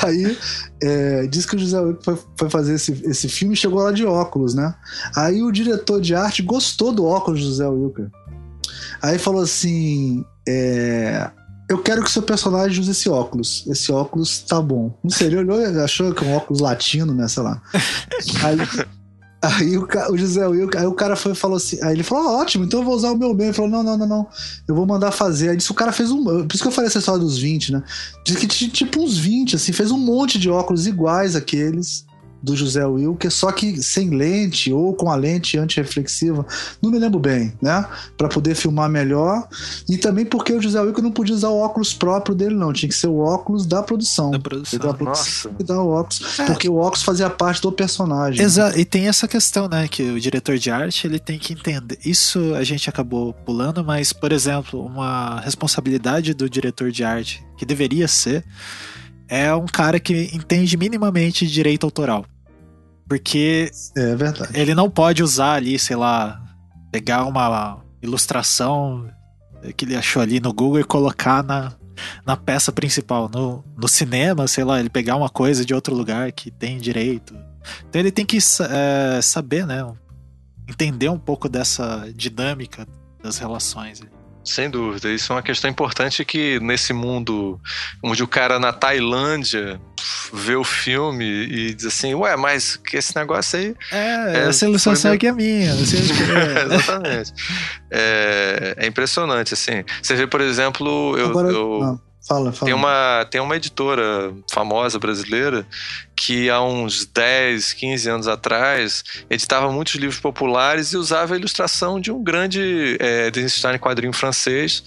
Aí é, diz que o José Wilker foi, foi, fazer esse, esse filme e chegou lá de óculos, né? Aí o diretor de arte gostou do óculos do José Wilker. Aí falou assim: é, Eu quero que seu personagem use esse óculos. Esse óculos tá bom. Não sei, ele olhou achou que é um óculos latino, né? Sei lá. Aí. Aí o, o José Will, aí o cara foi falou assim, aí ele falou, ah, ótimo, então eu vou usar o meu bem. Ele falou, não, não, não, não, eu vou mandar fazer. Aí disse, o cara fez um, por isso que eu falei essa história dos 20, né? Diz que tinha tipo uns 20, assim, fez um monte de óculos iguais àqueles do José Wilker, só que sem lente ou com a lente antirreflexiva, não me lembro bem, né? Para poder filmar melhor. E também porque o José Wilker não podia usar o óculos próprio dele, não. Tinha que ser o óculos da produção. Da produção. Da produção e o óculos, é. Porque o óculos fazia parte do personagem. Exato. E tem essa questão, né? Que o diretor de arte ele tem que entender. Isso a gente acabou pulando, mas, por exemplo, uma responsabilidade do diretor de arte que deveria ser é um cara que entende minimamente direito autoral. Porque é verdade. ele não pode usar ali, sei lá, pegar uma ilustração que ele achou ali no Google e colocar na, na peça principal. No, no cinema, sei lá, ele pegar uma coisa de outro lugar que tem direito. Então ele tem que é, saber, né? Entender um pouco dessa dinâmica das relações. Sem dúvida, isso é uma questão importante que nesse mundo onde o cara na Tailândia vê o filme e diz assim, ué, mas que esse negócio aí. É, é essa ilustração aqui é minha. é. Exatamente. É, é, impressionante, assim. Você vê, por exemplo, eu. Agora, eu... Fala, fala. Tem uma, tem uma editora famosa brasileira que há uns 10, 15 anos atrás editava muitos livros populares e usava a ilustração de um grande é, em quadrinho francês.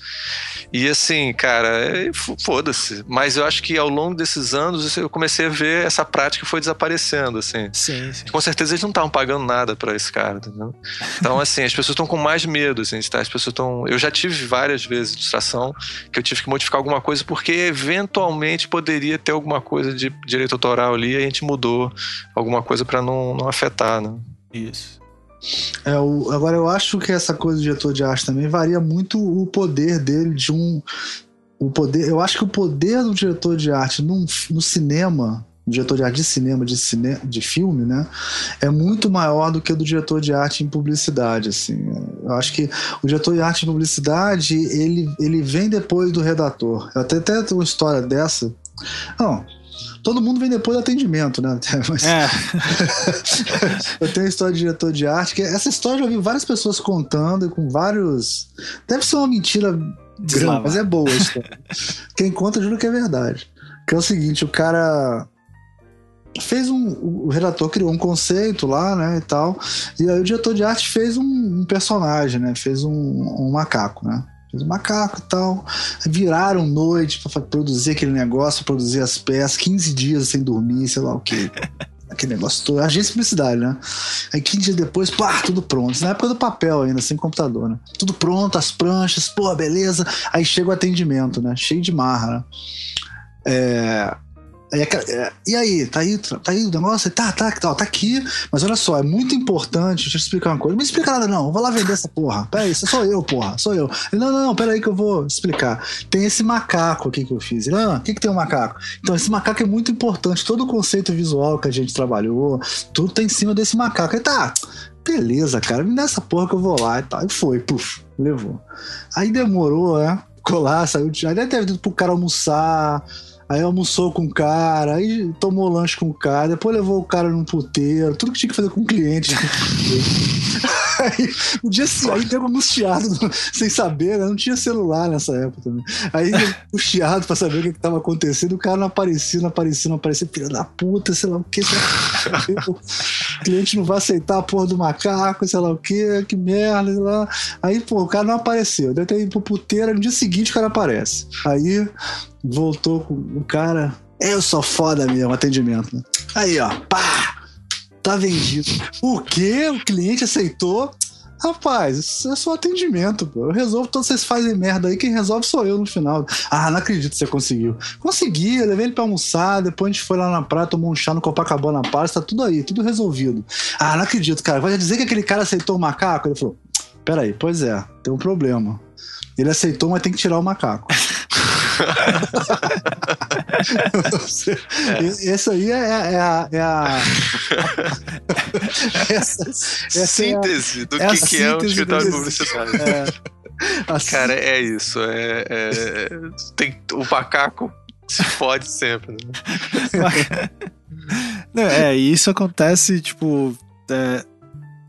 E assim, cara, é, foda-se. Mas eu acho que ao longo desses anos eu comecei a ver essa prática foi desaparecendo, assim. Sim, sim. Com certeza eles não estavam pagando nada para esse cara, entendeu? Então, assim, as pessoas estão com mais medo, assim, tá? As pessoas estão... Eu já tive várias vezes ilustração que eu tive que modificar alguma coisa porque eventualmente poderia ter alguma coisa de direito autoral ali a gente mudou alguma coisa para não, não afetar, né? Isso. É, o, agora eu acho que essa coisa do diretor de arte também varia muito o poder dele de um. O poder, eu acho que o poder do diretor de arte no, no cinema o diretor de arte de cinema, de, cine, de filme, né, é muito maior do que o do diretor de arte em publicidade, assim. Eu acho que o diretor de arte em publicidade, ele, ele vem depois do redator. Eu até, até tenho uma história dessa. Não, todo mundo vem depois do atendimento, né? Mas... É. eu tenho a história de diretor de arte, que essa história eu já vi várias pessoas contando, com vários. Deve ser uma mentira grande, mas é boa a história. Quem conta jura que é verdade. Que é o seguinte, o cara fez um. O redator criou um conceito lá, né? E tal. E aí o diretor de arte fez um, um personagem, né? Fez um, um macaco, né? Macaco e tal. Viraram noite para produzir aquele negócio, produzir as peças, 15 dias sem dormir, sei lá o quê. aquele negócio todo. Agência de publicidade, né? Aí 15 dias depois, pá, tudo pronto. Na época do papel ainda, sem computador, né? Tudo pronto, as pranchas, pô, beleza. Aí chega o atendimento, né? Cheio de marra, né? É, é, e aí, tá aí, tá aí o negócio? Tá, tá, tá, tá aqui. Mas olha só, é muito importante. Deixa eu te explicar uma coisa. Não me explica nada, não. Vou lá vender essa porra. Pera aí, sou eu, porra. Sou eu. Não, não, não, pera aí que eu vou explicar. Tem esse macaco aqui que eu fiz. Não, o que, que tem um macaco? Então, esse macaco é muito importante. Todo o conceito visual que a gente trabalhou, tudo tá em cima desse macaco. Aí tá, beleza, cara, me dá essa porra que eu vou lá e tal. E foi, puf, levou. Aí demorou, né? Lá, saiu. Aí deve ter ido pro cara almoçar Aí almoçou com o cara, aí tomou lanche com o cara, depois levou o cara num puteiro, tudo que tinha que fazer com o cliente. aí, um dia aí pegou no chiado, sem saber, né? Não tinha celular nessa época também. Aí o chiado pra saber o que, que tava acontecendo, o cara não aparecia, não aparecia, não aparecia, filho da puta, sei lá o que. o cliente não vai aceitar a porra do macaco, sei lá o que, que merda, sei lá. Aí, pô, o cara não apareceu. Deve ter ido pro puteiro, no dia seguinte o cara aparece. Aí voltou com o cara. Eu sou foda mesmo, atendimento. Né? Aí, ó, pá! Tá vendido. O quê? O cliente aceitou? Rapaz, isso é só atendimento, pô. Eu resolvo, todos vocês fazem merda aí, quem resolve sou eu no final. Ah, não acredito que você conseguiu. Consegui, eu levei ele pra almoçar, depois a gente foi lá na praia, tomou um chá no Copacabana Palace, tá tudo aí, tudo resolvido. Ah, não acredito, cara. Vai dizer que aquele cara aceitou o macaco? Ele falou, peraí, pois é, tem um problema. Ele aceitou, mas tem que tirar o macaco. Essa aí é, é, a. É a essa, essa síntese é a, do que, que é um escritório publicitário. É, Cara, é isso. É, é, tem, o macaco se fode sempre. Né? Não, é, isso acontece, tipo. É,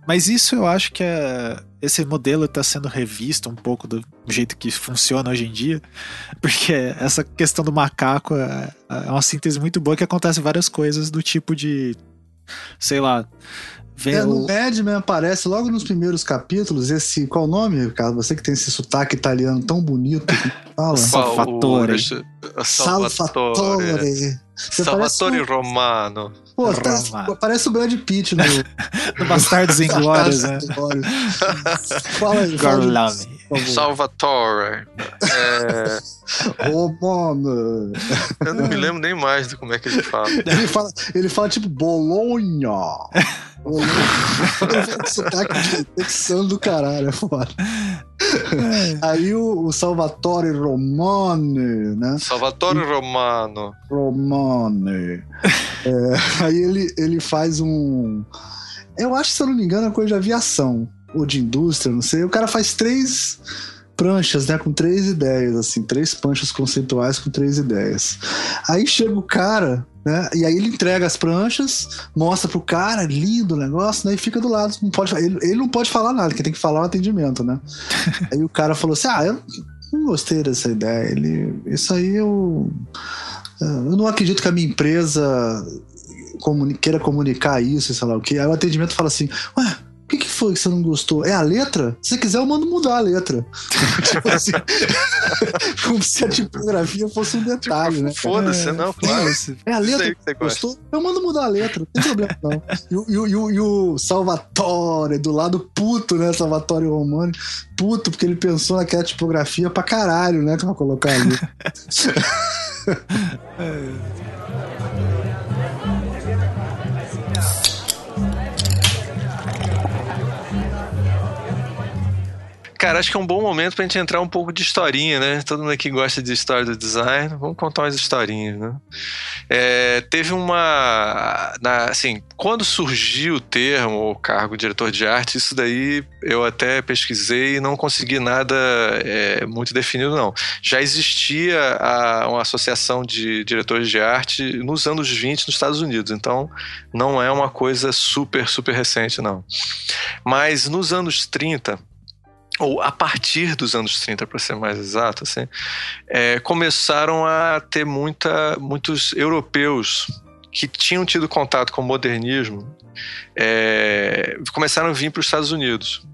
mas isso eu acho que é, esse modelo está sendo revisto um pouco do jeito que funciona hoje em dia, porque essa questão do macaco é, é uma síntese muito boa que acontece várias coisas do tipo de, sei lá, é, o... no Madman aparece logo nos primeiros capítulos esse. Qual o nome, cara? Você que tem esse sotaque italiano tão bonito. Fala. Salvatore. Salvatore. Salvatore Romano. Pô, tá, parece o Brad Pitt no, no Bastardos Inglórios, né? fala aí. Gorlami. Salvatore. É... Romano. Eu não me lembro nem mais de como é que ele fala. Ele fala, ele fala tipo Bolonha. Sotaque de texano do caralho, é foda. É. Aí o, o, Salvatore Romane, né? Salvatore Romano. Romane. É, aí ele, ele faz um. Eu acho, se eu não me engano, é coisa de aviação ou de indústria, não sei. O cara faz três pranchas, né, com três ideias, assim, três pranchas conceituais com três ideias. Aí chega o cara, né, e aí ele entrega as pranchas, mostra pro cara, lindo o negócio, né, e fica do lado, não pode, ele, ele não pode falar nada, quem tem que falar é o atendimento, né. aí o cara falou assim, ah, eu não gostei dessa ideia, ele, isso aí eu, eu não acredito que a minha empresa comuni queira comunicar isso, sei lá o que. Aí o atendimento fala assim, ué, o que, que, foi que você não gostou? É a letra? Se você quiser, eu mando mudar a letra. tipo assim, como se a tipografia fosse um detalhe, né? Foda-se, é, não, claro. É a letra que você gostou? Eu mando mudar a letra, não tem problema não. E, e, e, e o Salvatore, do lado puto, né? Salvatore Romani, puto, porque ele pensou naquela tipografia pra caralho, né? Que vai colocar ali. é. Cara, acho que é um bom momento pra gente entrar um pouco de historinha, né? Todo mundo aqui gosta de história do design. Vamos contar umas historinhas, né? É, teve uma. Na, assim, quando surgiu o termo, o cargo diretor de arte, isso daí eu até pesquisei e não consegui nada é, muito definido, não. Já existia a, uma associação de diretores de arte nos anos 20 nos Estados Unidos, então não é uma coisa super, super recente, não. Mas nos anos 30 ou a partir dos anos 30, para ser mais exato, assim, é, começaram a ter muita, muitos europeus que tinham tido contato com o modernismo é, começaram a vir para os Estados Unidos.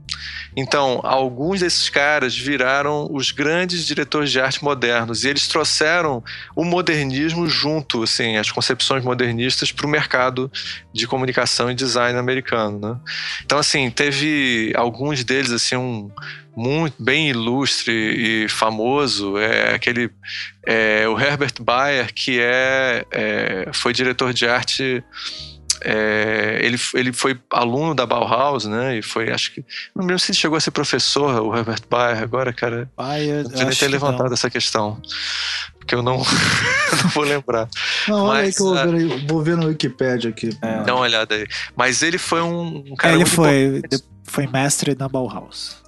Então, alguns desses caras viraram os grandes diretores de arte modernos e eles trouxeram o modernismo junto, assim, as concepções modernistas para o mercado de comunicação e design americano, né? Então, assim, teve alguns deles, assim, um muito bem ilustre e famoso é aquele é, o Herbert Bayer que é, é foi diretor de arte é, ele, ele foi aluno da Bauhaus, né? E foi, acho que. Não lembro se ele chegou a ser professor, o Herbert Bayer, agora, cara. Bayer, eu nem ter levantado não. essa questão. Porque eu não, não vou lembrar. Não, olha Mas, aí que eu vou ver, uh, vou ver no Wikipedia aqui. É. Dá uma olhada aí. Mas ele foi um, um cara. É, ele foi, foi mestre na Bauhaus.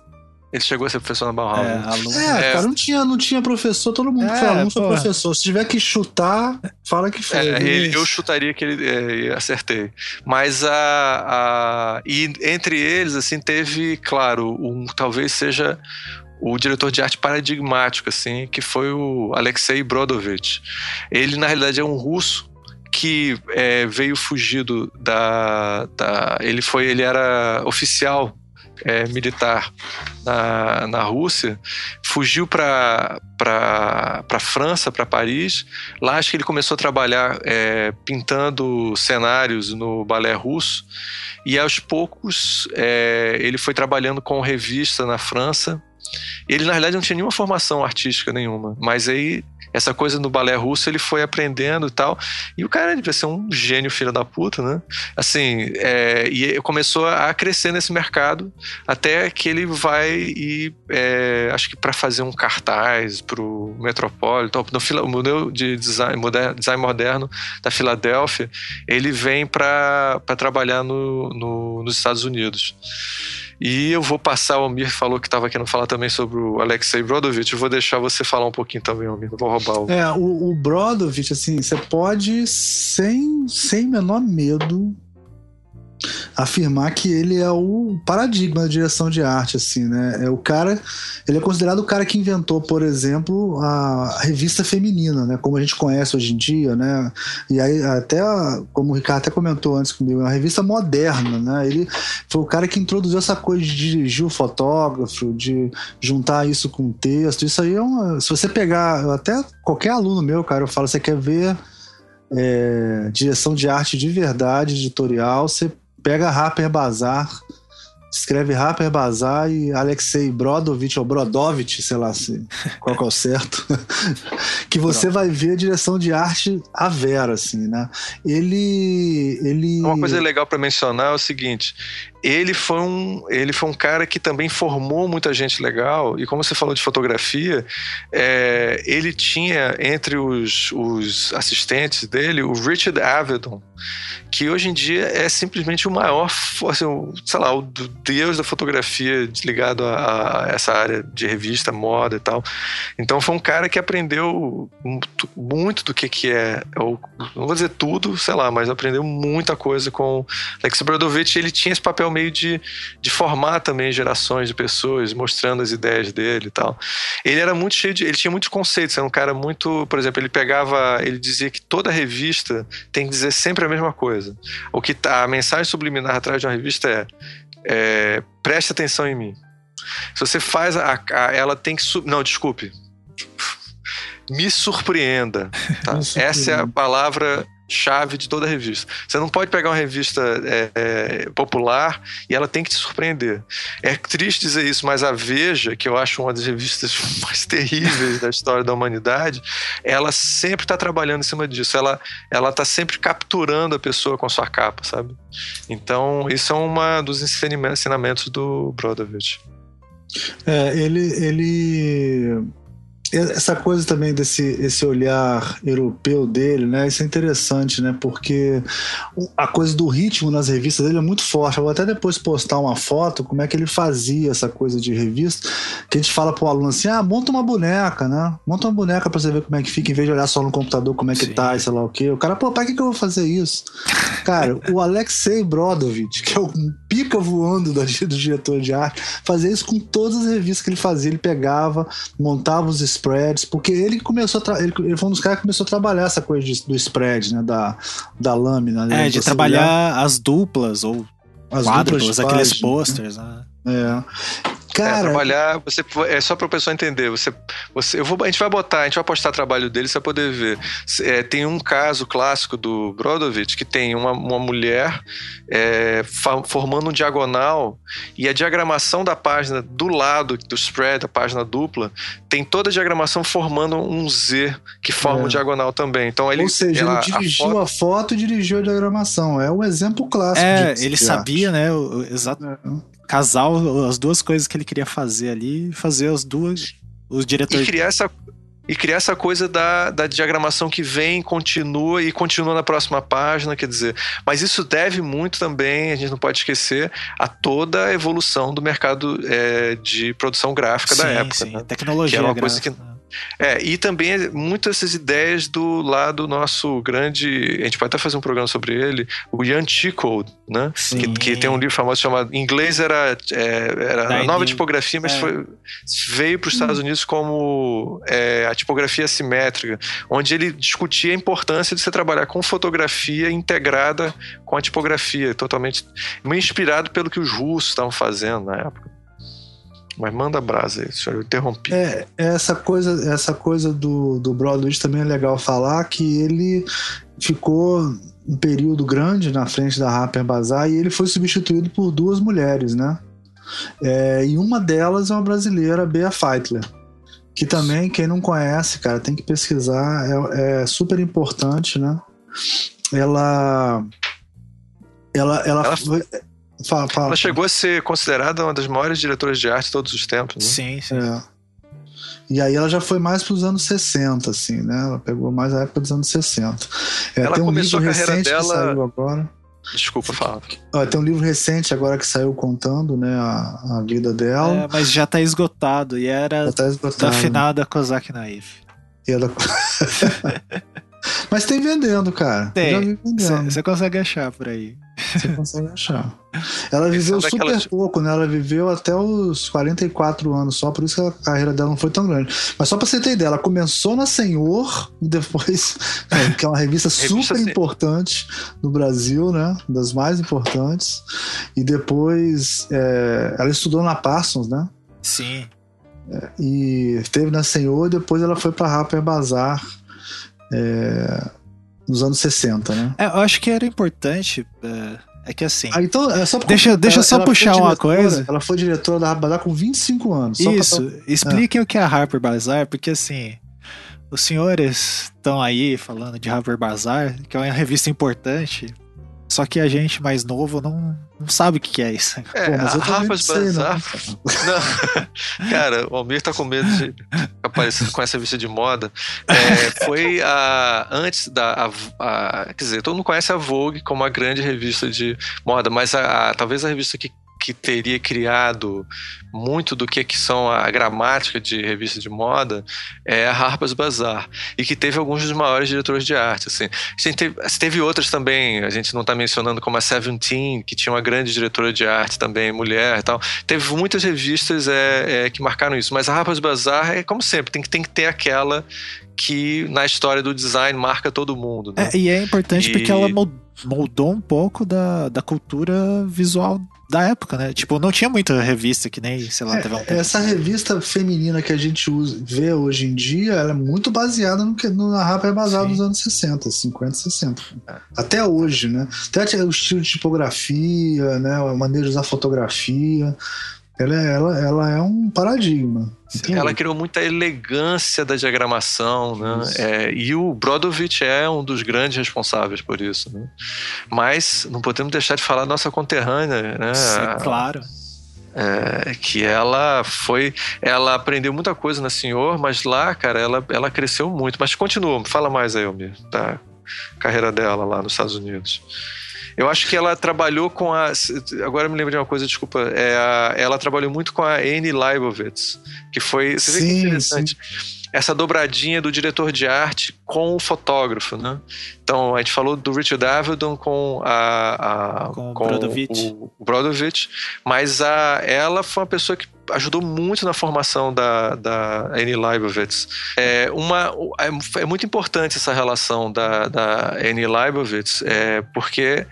Ele chegou a ser professor na Bauhaus. É, aluno. é, cara, não tinha, não tinha professor, todo mundo é, foi aluno, foi professor. Se tiver que chutar, fala que foi. É, ele, eu chutaria que ele é, acertei. Mas a, a. E entre eles, assim, teve, claro, um talvez seja o diretor de arte paradigmático, assim, que foi o Alexei Brodovich. Ele, na realidade, é um russo que é, veio fugido da, da. Ele foi. Ele era oficial é, militar na, na Rússia, fugiu para para França, para Paris. Lá acho que ele começou a trabalhar é, pintando cenários no balé russo e aos poucos é, ele foi trabalhando com revista na França. Ele na realidade não tinha nenhuma formação artística nenhuma, mas aí essa coisa no balé russo ele foi aprendendo e tal. E o cara devia ser um gênio filho da puta, né? Assim, é, e começou a crescer nesse mercado até que ele vai e é, acho que para fazer um cartaz pro Metropolitan, no Museu de design, moderno, design Moderno da Filadélfia, ele vem para trabalhar no, no, nos Estados Unidos. E eu vou passar, o Almir falou que estava querendo falar também sobre o Alexei Brodovich. Eu vou deixar você falar um pouquinho também, Almir. Vou roubar o. É, o, o Brodovich, assim, você pode, sem, sem menor medo, afirmar que ele é o paradigma da direção de arte, assim, né? É o cara, ele é considerado o cara que inventou, por exemplo, a revista feminina, né? Como a gente conhece hoje em dia, né? E aí até, como o Ricardo até comentou antes comigo, é uma revista moderna, né? Ele foi o cara que introduziu essa coisa de dirigir o fotógrafo, de juntar isso com o texto. Isso aí é uma, se você pegar, até qualquer aluno meu, cara, eu falo, você quer ver é, direção de arte de verdade, editorial, você pega Harper Bazar, escreve Harper Bazar e Alexei Brodovich ou Brodovich, sei lá se, qual que é o certo, que você vai ver a direção de arte a vera, assim, né? Ele, ele... Uma coisa legal para mencionar é o seguinte, ele foi um ele foi um cara que também formou muita gente legal. E como você falou de fotografia é, ele tinha entre os, os assistentes dele o Richard Avedon que hoje em dia é simplesmente o maior assim, sei lá o deus da fotografia ligado a, a, essa área de revista moda e tal. Então foi um cara que aprendeu muito do que que é ou, não vou dizer tudo sei lá mas aprendeu muita coisa com Alex Brodovich. Ele tinha esse papel meio de, de formar também gerações de pessoas, mostrando as ideias dele e tal. Ele era muito cheio de. Ele tinha muitos conceitos, era um cara muito. Por exemplo, ele pegava. Ele dizia que toda revista tem que dizer sempre a mesma coisa. O que tá, a mensagem subliminar atrás de uma revista é, é preste atenção em mim. Se você faz a, a ela tem que. Não, desculpe. Me surpreenda. Tá? Me surpreenda. Essa é a palavra chave de toda a revista. Você não pode pegar uma revista é, é, popular e ela tem que te surpreender. É triste dizer isso, mas a Veja, que eu acho uma das revistas mais terríveis da história da humanidade, ela sempre está trabalhando em cima disso. Ela ela está sempre capturando a pessoa com a sua capa, sabe? Então isso é uma dos ensinamentos do Brodovich. É, ele, ele essa coisa também desse esse olhar europeu dele, né? Isso é interessante, né? Porque a coisa do ritmo nas revistas dele é muito forte. Eu vou até depois postar uma foto como é que ele fazia essa coisa de revista, que a gente fala pro aluno assim: "Ah, monta uma boneca, né? Monta uma boneca para você ver como é que fica em vez de olhar só no computador como é que Sim. tá, e sei lá o quê". O cara, pô, para que que eu vou fazer isso? Cara, o Alexei Brodovich, que é o pica voando do, do diretor de arte, fazia isso com todas as revistas que ele fazia, ele pegava, montava os spreads, porque ele começou a ele, ele, foi um dos caras que começou a trabalhar essa coisa de, do spread, né? Da, da lâmina. Né, é, de trabalhar as duplas ou as quádruplas, aqueles posters, né? É. Cara, é, trabalhar, você é só para o pessoal entender. Você, você, eu vou, a gente vai botar, a gente vai postar o trabalho dele, você vai poder ver. É, tem um caso clássico do Brodovich que tem uma, uma mulher é, formando um diagonal e a diagramação da página do lado do spread, a página dupla, tem toda a diagramação formando um Z que forma é. um diagonal também. Então ele, Ou seja, ela, ele dirigiu a foto... a foto, e dirigiu a diagramação. É um exemplo clássico. É, ele sabia, né? Exato. É casar as duas coisas que ele queria fazer ali, fazer as duas, os diretores. E criar essa, e criar essa coisa da, da diagramação que vem, continua e continua na próxima página, quer dizer. Mas isso deve muito também, a gente não pode esquecer, a toda a evolução do mercado é, de produção gráfica sim, da época. Sim, né? tecnologia. Que era uma gráfica. coisa que é, e também muitas essas ideias do lado nosso grande. A gente pode até fazer um programa sobre ele, o Ian Tickle, né? Que, que, tem um livro famoso chamado. Em inglês era, é, era a nova tipografia, mas é. foi, veio para os Estados Unidos como é, a tipografia assimétrica, onde ele discutia a importância de você trabalhar com fotografia integrada com a tipografia, totalmente. Inspirado pelo que os russos estavam fazendo na época. Mas manda brasa aí, senhor, eu interrompi. É, essa coisa, essa coisa do, do Broadway também é legal falar que ele ficou um período grande na frente da Harper Bazaar e ele foi substituído por duas mulheres, né? É, e uma delas é uma brasileira, Bea Feitler. Que também, quem não conhece, cara, tem que pesquisar, é, é super importante, né? Ela. Ela, ela, ela, foi, Fala, fala. Ela chegou a ser considerada uma das maiores diretoras de arte de todos os tempos. Né? Sim, sim. É. E aí ela já foi mais para os anos 60, assim, né? Ela pegou mais a época dos anos 60. É, ela tem um começou livro a carreira recente dela... que saiu agora. Desculpa, fala. tem um livro recente agora que saiu contando, né, a, a vida dela. É, mas já está esgotado e era tá esgotado. da finada Kozak Naif. E ela... mas tem vendendo, cara. Tem. Você consegue achar por aí. Você consegue achar. Ela viveu super daquelas... pouco, né? Ela viveu até os 44 anos só, por isso que a carreira dela não foi tão grande. Mas só pra você ter ideia, ela começou na Senhor, e depois, é, que é uma revista super importante no Brasil, né? Das mais importantes. E depois é, ela estudou na Parsons, né? Sim. É, e esteve na Senhor, e depois ela foi pra Harper Bazaar. É, nos anos 60, né? É, eu acho que era importante. É, é que assim. Ah, então, é só deixa, deixa eu só puxar uma coisa. Ela foi diretora da Harper Bazaar com 25 anos. Isso. Pra... Expliquem o que é a Harper Bazaar, porque assim. Os senhores estão aí falando de Harper Bazaar, que é uma revista importante, só que a gente mais novo não, não sabe o que é isso. É, Pô, mas a Rafa's Bazar. Não. Cara, o Almir tá com medo de aparecer com essa revista de moda. É, foi a. Antes da. A, a, quer dizer, todo mundo conhece a Vogue como a grande revista de moda, mas a, a talvez a revista que que teria criado muito do que, que são a gramática de revista de moda é a Harper's Bazaar e que teve alguns dos maiores diretores de arte assim. A teve, teve outras também a gente não está mencionando como a Seventeen que tinha uma grande diretora de arte também mulher e tal. Teve muitas revistas é, é, que marcaram isso mas a Harper's Bazaar é como sempre tem que, tem que ter aquela que na história do design marca todo mundo né? é, e é importante e... porque ela moldou um pouco da, da cultura visual da época, né? Tipo, não tinha muita revista que nem, sei lá, é, teve um Essa revista feminina que a gente usa, vê hoje em dia, ela é muito baseada no que no, na Rapper Basal dos anos 60, 50, 60. É. Até hoje, né? Até o estilo de tipografia, né? A maneira de usar fotografia. Ela, é, ela, ela é um paradigma. Ela criou muita elegância da diagramação, né? É, e o Brodovich é um dos grandes responsáveis por isso. Né? Mas não podemos deixar de falar da nossa conterrânea, né? Sim, claro. É, que ela foi. Ela aprendeu muita coisa na Senhor, mas lá, cara, ela, ela cresceu muito. Mas continua, fala mais aí, Elmir, da carreira dela lá nos Estados Unidos. Eu acho que ela trabalhou com a. Agora me lembro de uma coisa, desculpa. É a, ela trabalhou muito com a Annie Leibovitz, que foi. Você sim, vê que interessante. Sim essa dobradinha do diretor de arte com o fotógrafo, né? Então a gente falou do Richard Avedon com a, a com, com o, o Brodovich, mas a, ela foi uma pessoa que ajudou muito na formação da, da Annie Leibovitz. É, uma, é, é muito importante essa relação da, da Annie Leibovitz, é, porque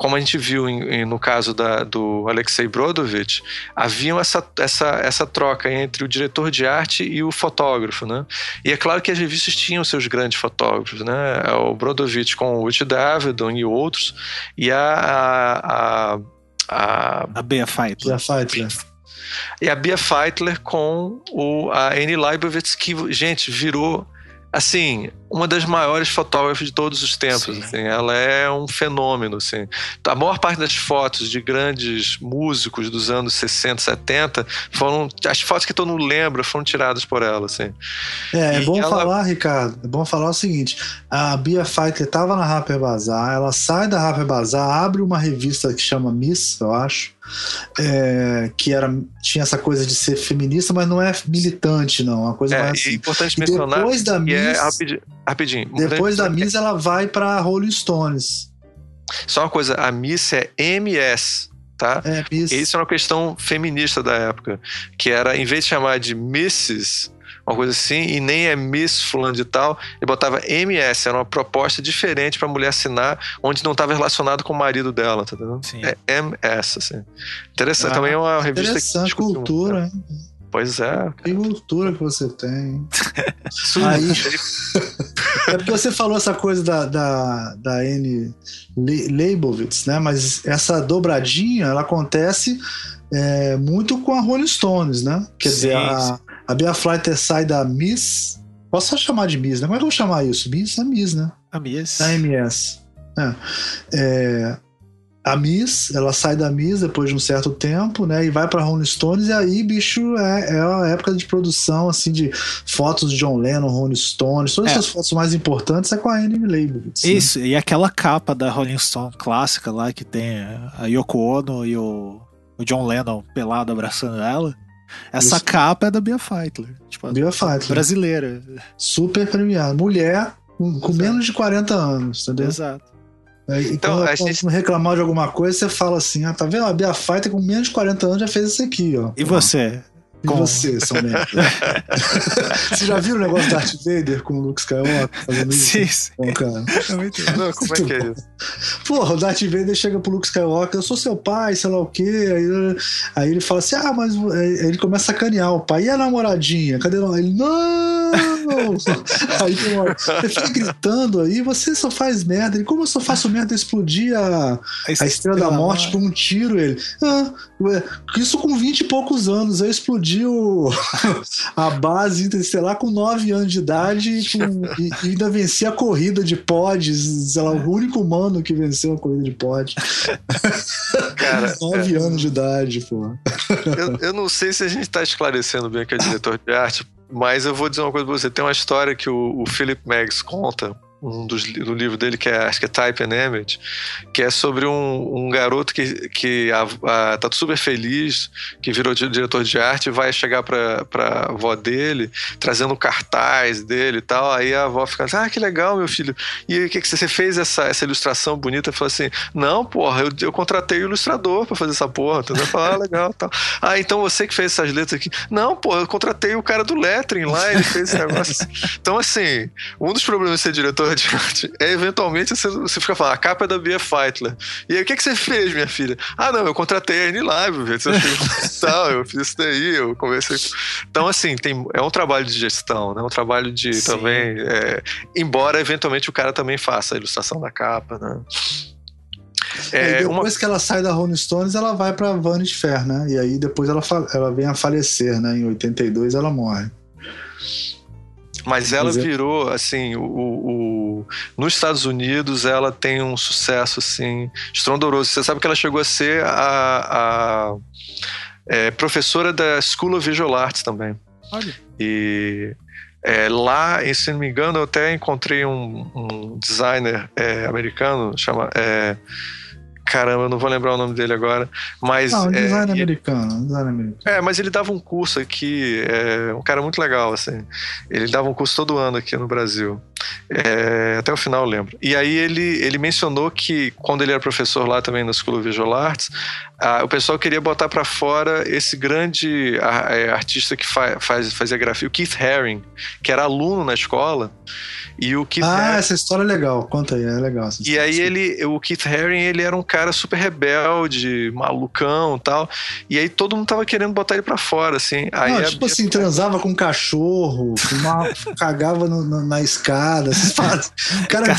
como a gente viu em, em, no caso da, do Alexei Brodovich, havia essa, essa, essa troca entre o diretor de arte e o fotógrafo, né? E é claro que as revistas tinham seus grandes fotógrafos, né? O Brodovich com o Whit Davidon e outros, e a... a, a a, a Bea Feitler. Feitler. E a Bia Feitler com o, a Annie Leibovitz, que, gente, virou assim, uma das maiores fotógrafas de todos os tempos. Assim, ela é um fenômeno. Assim. A maior parte das fotos de grandes músicos dos anos 60, 70 foram. As fotos que todo mundo lembra foram tiradas por ela. Assim. É, é bom ela... falar, Ricardo. É bom falar o seguinte: a Bia Feitler estava na Harper Bazaar, ela sai da Harper Bazaar, abre uma revista que chama Miss, eu acho. É, que era tinha essa coisa de ser feminista, mas não é militante, não. Uma coisa é, mais assim. É importante mencionar. Depois da Miss, é, rapidinho, rapidinho. Depois da Miss, ela vai para Rolling Stones. Só uma coisa, a Miss é MS, tá? É, Miss. Isso é uma questão feminista da época, que era, em vez de chamar de Mrs., uma coisa assim, e nem é Miss fulano de tal, ele botava MS, era uma proposta diferente para a mulher assinar, onde não estava relacionado com o marido dela, tá entendendo? Sim. É MS, assim. Interessante, ah, também é uma revista interessante, que cultura, hein? Pois é. Que cultura que você tem. Aí, é porque você falou essa coisa da, da, da Anne Leibovitz, né? Mas essa dobradinha, ela acontece é, muito com a Rolling Stones, né? Quer sim, dizer, a, a Bia Flighter sai da Miss. Posso só chamar de Miss, né? Como é que eu vou chamar isso? Miss é Miss, né? A Miss. A MS. É. é a Miss, ela sai da Miss depois de um certo tempo, né, e vai para Rolling Stones e aí, bicho, é, é a época de produção assim de fotos de John Lennon, Rolling Stones, todas é. essas fotos mais importantes é com a Annie Leibovitz. Né? Isso, né? e aquela capa da Rolling Stone clássica lá que tem a Yoko Ono e o, o John Lennon pelado abraçando ela. Essa Isso. capa é da Bia Feitler, tipo, Bia Feitler. brasileira. Super premiada, mulher com, com menos de 40 anos, entendeu? Exato. É, então, quando, a gente... reclamar de alguma coisa, você fala assim: ah, tá vendo? A Bia Fighter com menos de 40 anos já fez isso aqui, ó. E você? E com... você, São Merda? Você já viu o negócio do Darth Vader com o Luke Skywalker fazendo isso? Sim, sim. Bom, cara. Não, como é que é isso? Porra, o Darth Vader chega pro Luke Skywalker, eu sou seu pai, sei lá o quê. Aí, aí ele fala assim: ah, mas. Aí ele começa a sacanear o pai. E a namoradinha? Cadê ela? Ele, não! aí tem uma, ele fica gritando aí, você só faz merda. Ele, como eu só faço merda? Explodir a, a, estrela, a estrela da morte com um tiro. Ele, ah, isso com 20 e poucos anos. Eu explodi explodiu a base interestelar com 9 anos de idade com, e, e, ainda vencia a corrida de pods, sei lá, o único humano que venceu a corrida de pods. Cara, 9 é... anos de idade, pô. Eu, eu não sei se a gente está esclarecendo bem que é diretor de arte, mas eu vou dizer uma coisa pra você. Tem uma história que o, o Philip Meggs conta um dos, do livro dele, que é, acho que é Type and Image, que é sobre um, um garoto que, que a, a, tá super feliz, que virou diretor de arte, e vai chegar pra, pra avó dele, trazendo cartaz dele e tal. Aí a avó fica assim: Ah, que legal, meu filho. E o que, que você fez essa, essa ilustração bonita? Falou assim: Não, porra, eu, eu contratei o ilustrador pra fazer essa porra. Entendeu? Falo, ah, legal tal. Ah, então você que fez essas letras aqui? Não, porra, eu contratei o cara do lettering lá, ele fez esse negócio. Então, assim, um dos problemas de ser diretor de arte é eventualmente você, você fica falando, a capa é da Bia Feitler. E aí, o que, que você fez, minha filha? Ah, não, eu contratei a Live, tal, eu fiz isso daí, eu conversei. Então, assim, tem, é um trabalho de gestão, né? Um trabalho de Sim. também. É, embora eventualmente o cara também faça a ilustração da capa, né? É, depois uma... que ela sai da Rolling Stones, ela vai para Vanity Fair, né? E aí depois ela, ela vem a falecer, né? Em 82 ela morre. Mas ela virou, assim, o, o, nos Estados Unidos ela tem um sucesso, assim, estrondoroso. Você sabe que ela chegou a ser a, a é professora da School of Visual Arts também. Olha. E é, lá, se não me engano, eu até encontrei um, um designer é, americano, chama. Caramba, eu não vou lembrar o nome dele agora. Mas, não, é, design americano, design americano. É, mas ele dava um curso aqui, é, um cara muito legal, assim. Ele dava um curso todo ano aqui no Brasil. É, até o final eu lembro. E aí ele, ele mencionou que quando ele era professor lá também na School of Visual Arts, a, o pessoal queria botar para fora esse grande a, é, artista que fa, faz, fazia grafia, o Keith Haring, que era aluno na escola. E o Keith ah, Haring, essa história é legal. Conta aí, é legal. E aí ele, o Keith Haring, ele era um cara super rebelde, malucão tal. E aí todo mundo tava querendo botar ele para fora, assim. Aí Não, tipo assim, transava com um cachorro, fumava, cagava no, no, na escada. O cara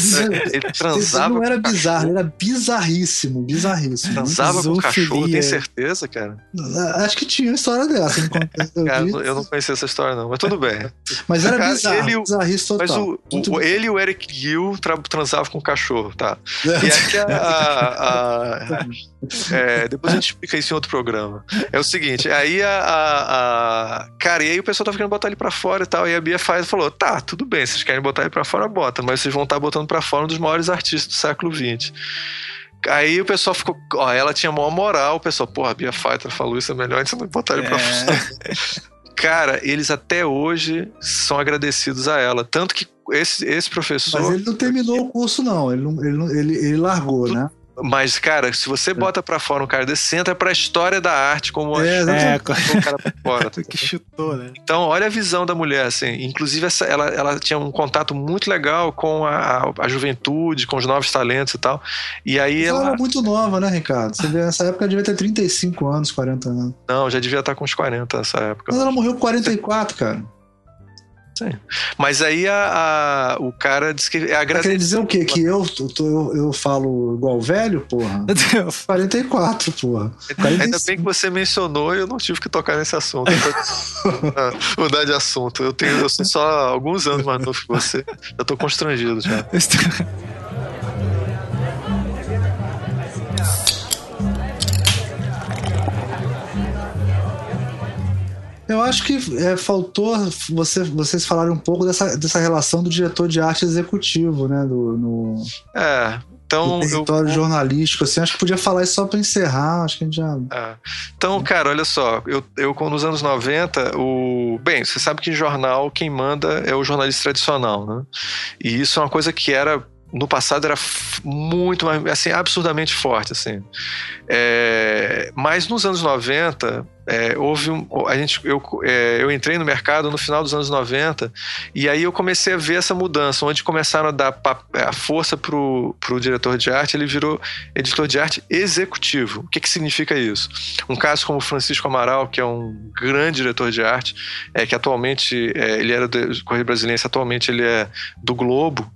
ele transava. Não era bizarro, ele era bizarríssimo, bizarríssimo. Transava com cachorro, tem certeza, cara? Acho que tinha uma história dessa. cara, eu não conhecia essa história, não, mas tudo bem. Mas era cara, bizarro, ele. Mas o, o, ele e o Eric Gill transavam com o cachorro, tá? E aí a, a, a é, depois a gente explica isso em outro programa. É o seguinte, aí a, a, a, Cara, e aí o pessoal tava querendo botar ele pra fora e tal. E a Bia faz falou: tá, tudo bem, vocês querem botar ele pra fora, bota, mas vocês vão estar tá botando pra fora um dos maiores artistas do século XX. Aí o pessoal ficou. Ó, ela tinha maior moral, o pessoal, porra, a Bia Fighter falou isso, é melhor a gente não botar ele pra é. fora. Cara, eles até hoje são agradecidos a ela. Tanto que esse, esse professor. Mas ele não terminou o curso, não. Ele, não, ele, ele, ele largou, né? Mas, cara, se você bota pra fora um cara desse, você entra pra história da arte como é, é, um cara pra fora. Tá que chutou, né? Então, olha a visão da mulher, assim. Inclusive, essa, ela, ela tinha um contato muito legal com a, a, a juventude, com os novos talentos e tal. E aí ela... ela era muito nova, né, Ricardo? Você vê, nessa época devia ter 35 anos, 40 anos. Não, já devia estar com uns 40 nessa época. Mas ela morreu com 44, cara. Sim. Mas aí a, a, o cara diz que é agradecido. Quer dizer o quê? Que eu, eu, eu falo igual velho, porra? 44, porra. 45. Ainda bem que você mencionou e eu não tive que tocar nesse assunto. Mudar de assunto. Eu, tenho, eu sou só alguns anos mais novo que você. Eu tô constrangido já. Eu acho que é, faltou você, vocês falarem um pouco dessa, dessa relação do diretor de arte executivo, né? Do, no, é, então, território eu... jornalístico, assim, acho que podia falar isso só para encerrar, acho que a gente já. É. Então, cara, olha só, eu, eu nos anos 90, o. Bem, você sabe que em jornal quem manda é o jornalista tradicional, né? E isso é uma coisa que era no passado era muito mais, assim, absurdamente forte, assim. É, mas nos anos 90, é, houve um, a gente, eu, é, eu entrei no mercado no final dos anos 90 e aí eu comecei a ver essa mudança, onde começaram a dar é, a força pro, pro diretor de arte, ele virou editor de arte executivo. O que, que significa isso? Um caso como Francisco Amaral, que é um grande diretor de arte, é, que atualmente é, ele era do Correio Brasileiro, atualmente ele é do Globo.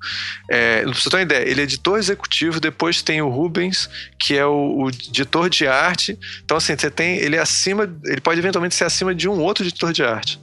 É, pra você ter uma ideia, ele é editor executivo, depois tem o Rubens, que é o, o editor de arte. Então, assim, você tem. Ele é acima ele pode eventualmente ser acima de um outro editor de arte.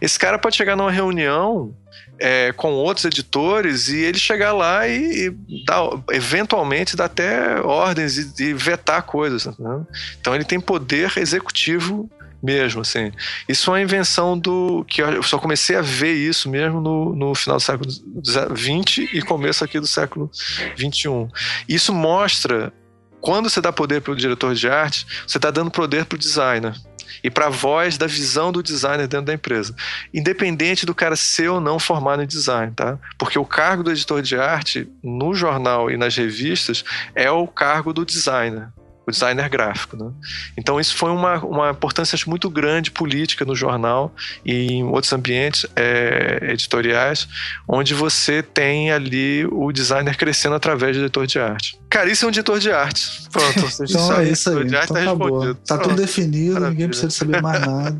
Esse cara pode chegar numa reunião é, com outros editores e ele chegar lá e, e dar, eventualmente dar até ordens e, e vetar coisas. Né? Então ele tem poder executivo mesmo, assim. Isso é uma invenção do que eu só comecei a ver isso mesmo no, no final do século XX e começo aqui do século XXI. Isso mostra quando você dá poder para o diretor de arte, você está dando poder para o designer e para a voz da visão do designer dentro da empresa. Independente do cara ser ou não formado em design, tá? Porque o cargo do editor de arte no jornal e nas revistas é o cargo do designer o designer gráfico. Né? Então isso foi uma, uma importância muito grande política no jornal e em outros ambientes é, editoriais, onde você tem ali o designer crescendo através do editor de arte. Cara, isso é um editor de arte. Pronto, você então sabe, é isso aí. De arte então, tá respondido. Tá tudo definido, Maravilha. ninguém precisa saber mais nada.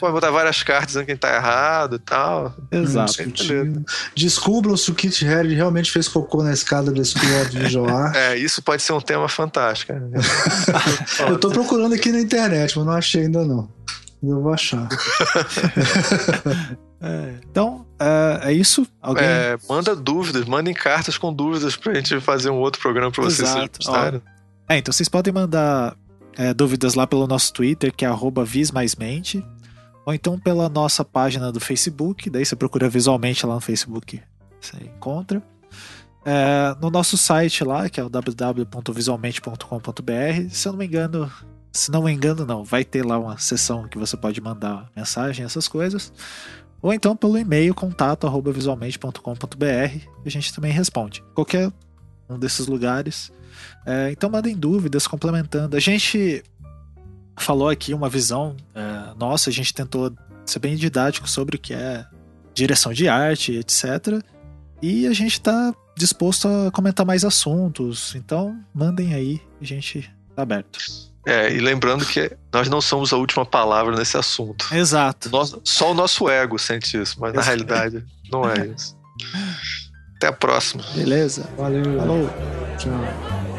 Pode botar várias cartas dizendo quem tá errado e tal. Exato. Descubram se o Kit Haring realmente fez cocô na escada do School de Visual É, isso pode ser um tema fantástico. Né? eu tô procurando aqui na internet, mas não achei ainda não. Eu vou achar. é, então, é, é isso? Alguém... É, manda dúvidas, mandem cartas com dúvidas pra gente fazer um outro programa pra vocês Exato. É, então vocês podem mandar é, dúvidas lá pelo nosso Twitter, que é vismaismente, ou então pela nossa página do Facebook, daí você procura visualmente lá no Facebook, você encontra. É, no nosso site lá, que é o www.visualmente.com.br, se eu não me engano, se não me engano não, vai ter lá uma seção que você pode mandar mensagem, essas coisas. Ou então pelo e-mail contato@visualmente.com.br, a gente também responde. Qualquer um desses lugares. É, então mandem dúvidas, complementando. A gente falou aqui uma visão é, nossa, a gente tentou ser bem didático sobre o que é direção de arte, etc. E a gente está disposto a comentar mais assuntos. Então mandem aí, a gente tá aberto. É, e lembrando que nós não somos a última palavra nesse assunto. Exato. só o nosso ego sente isso, mas Exato. na realidade não é isso. Até a próxima. Beleza. Valeu. Falou. Tchau.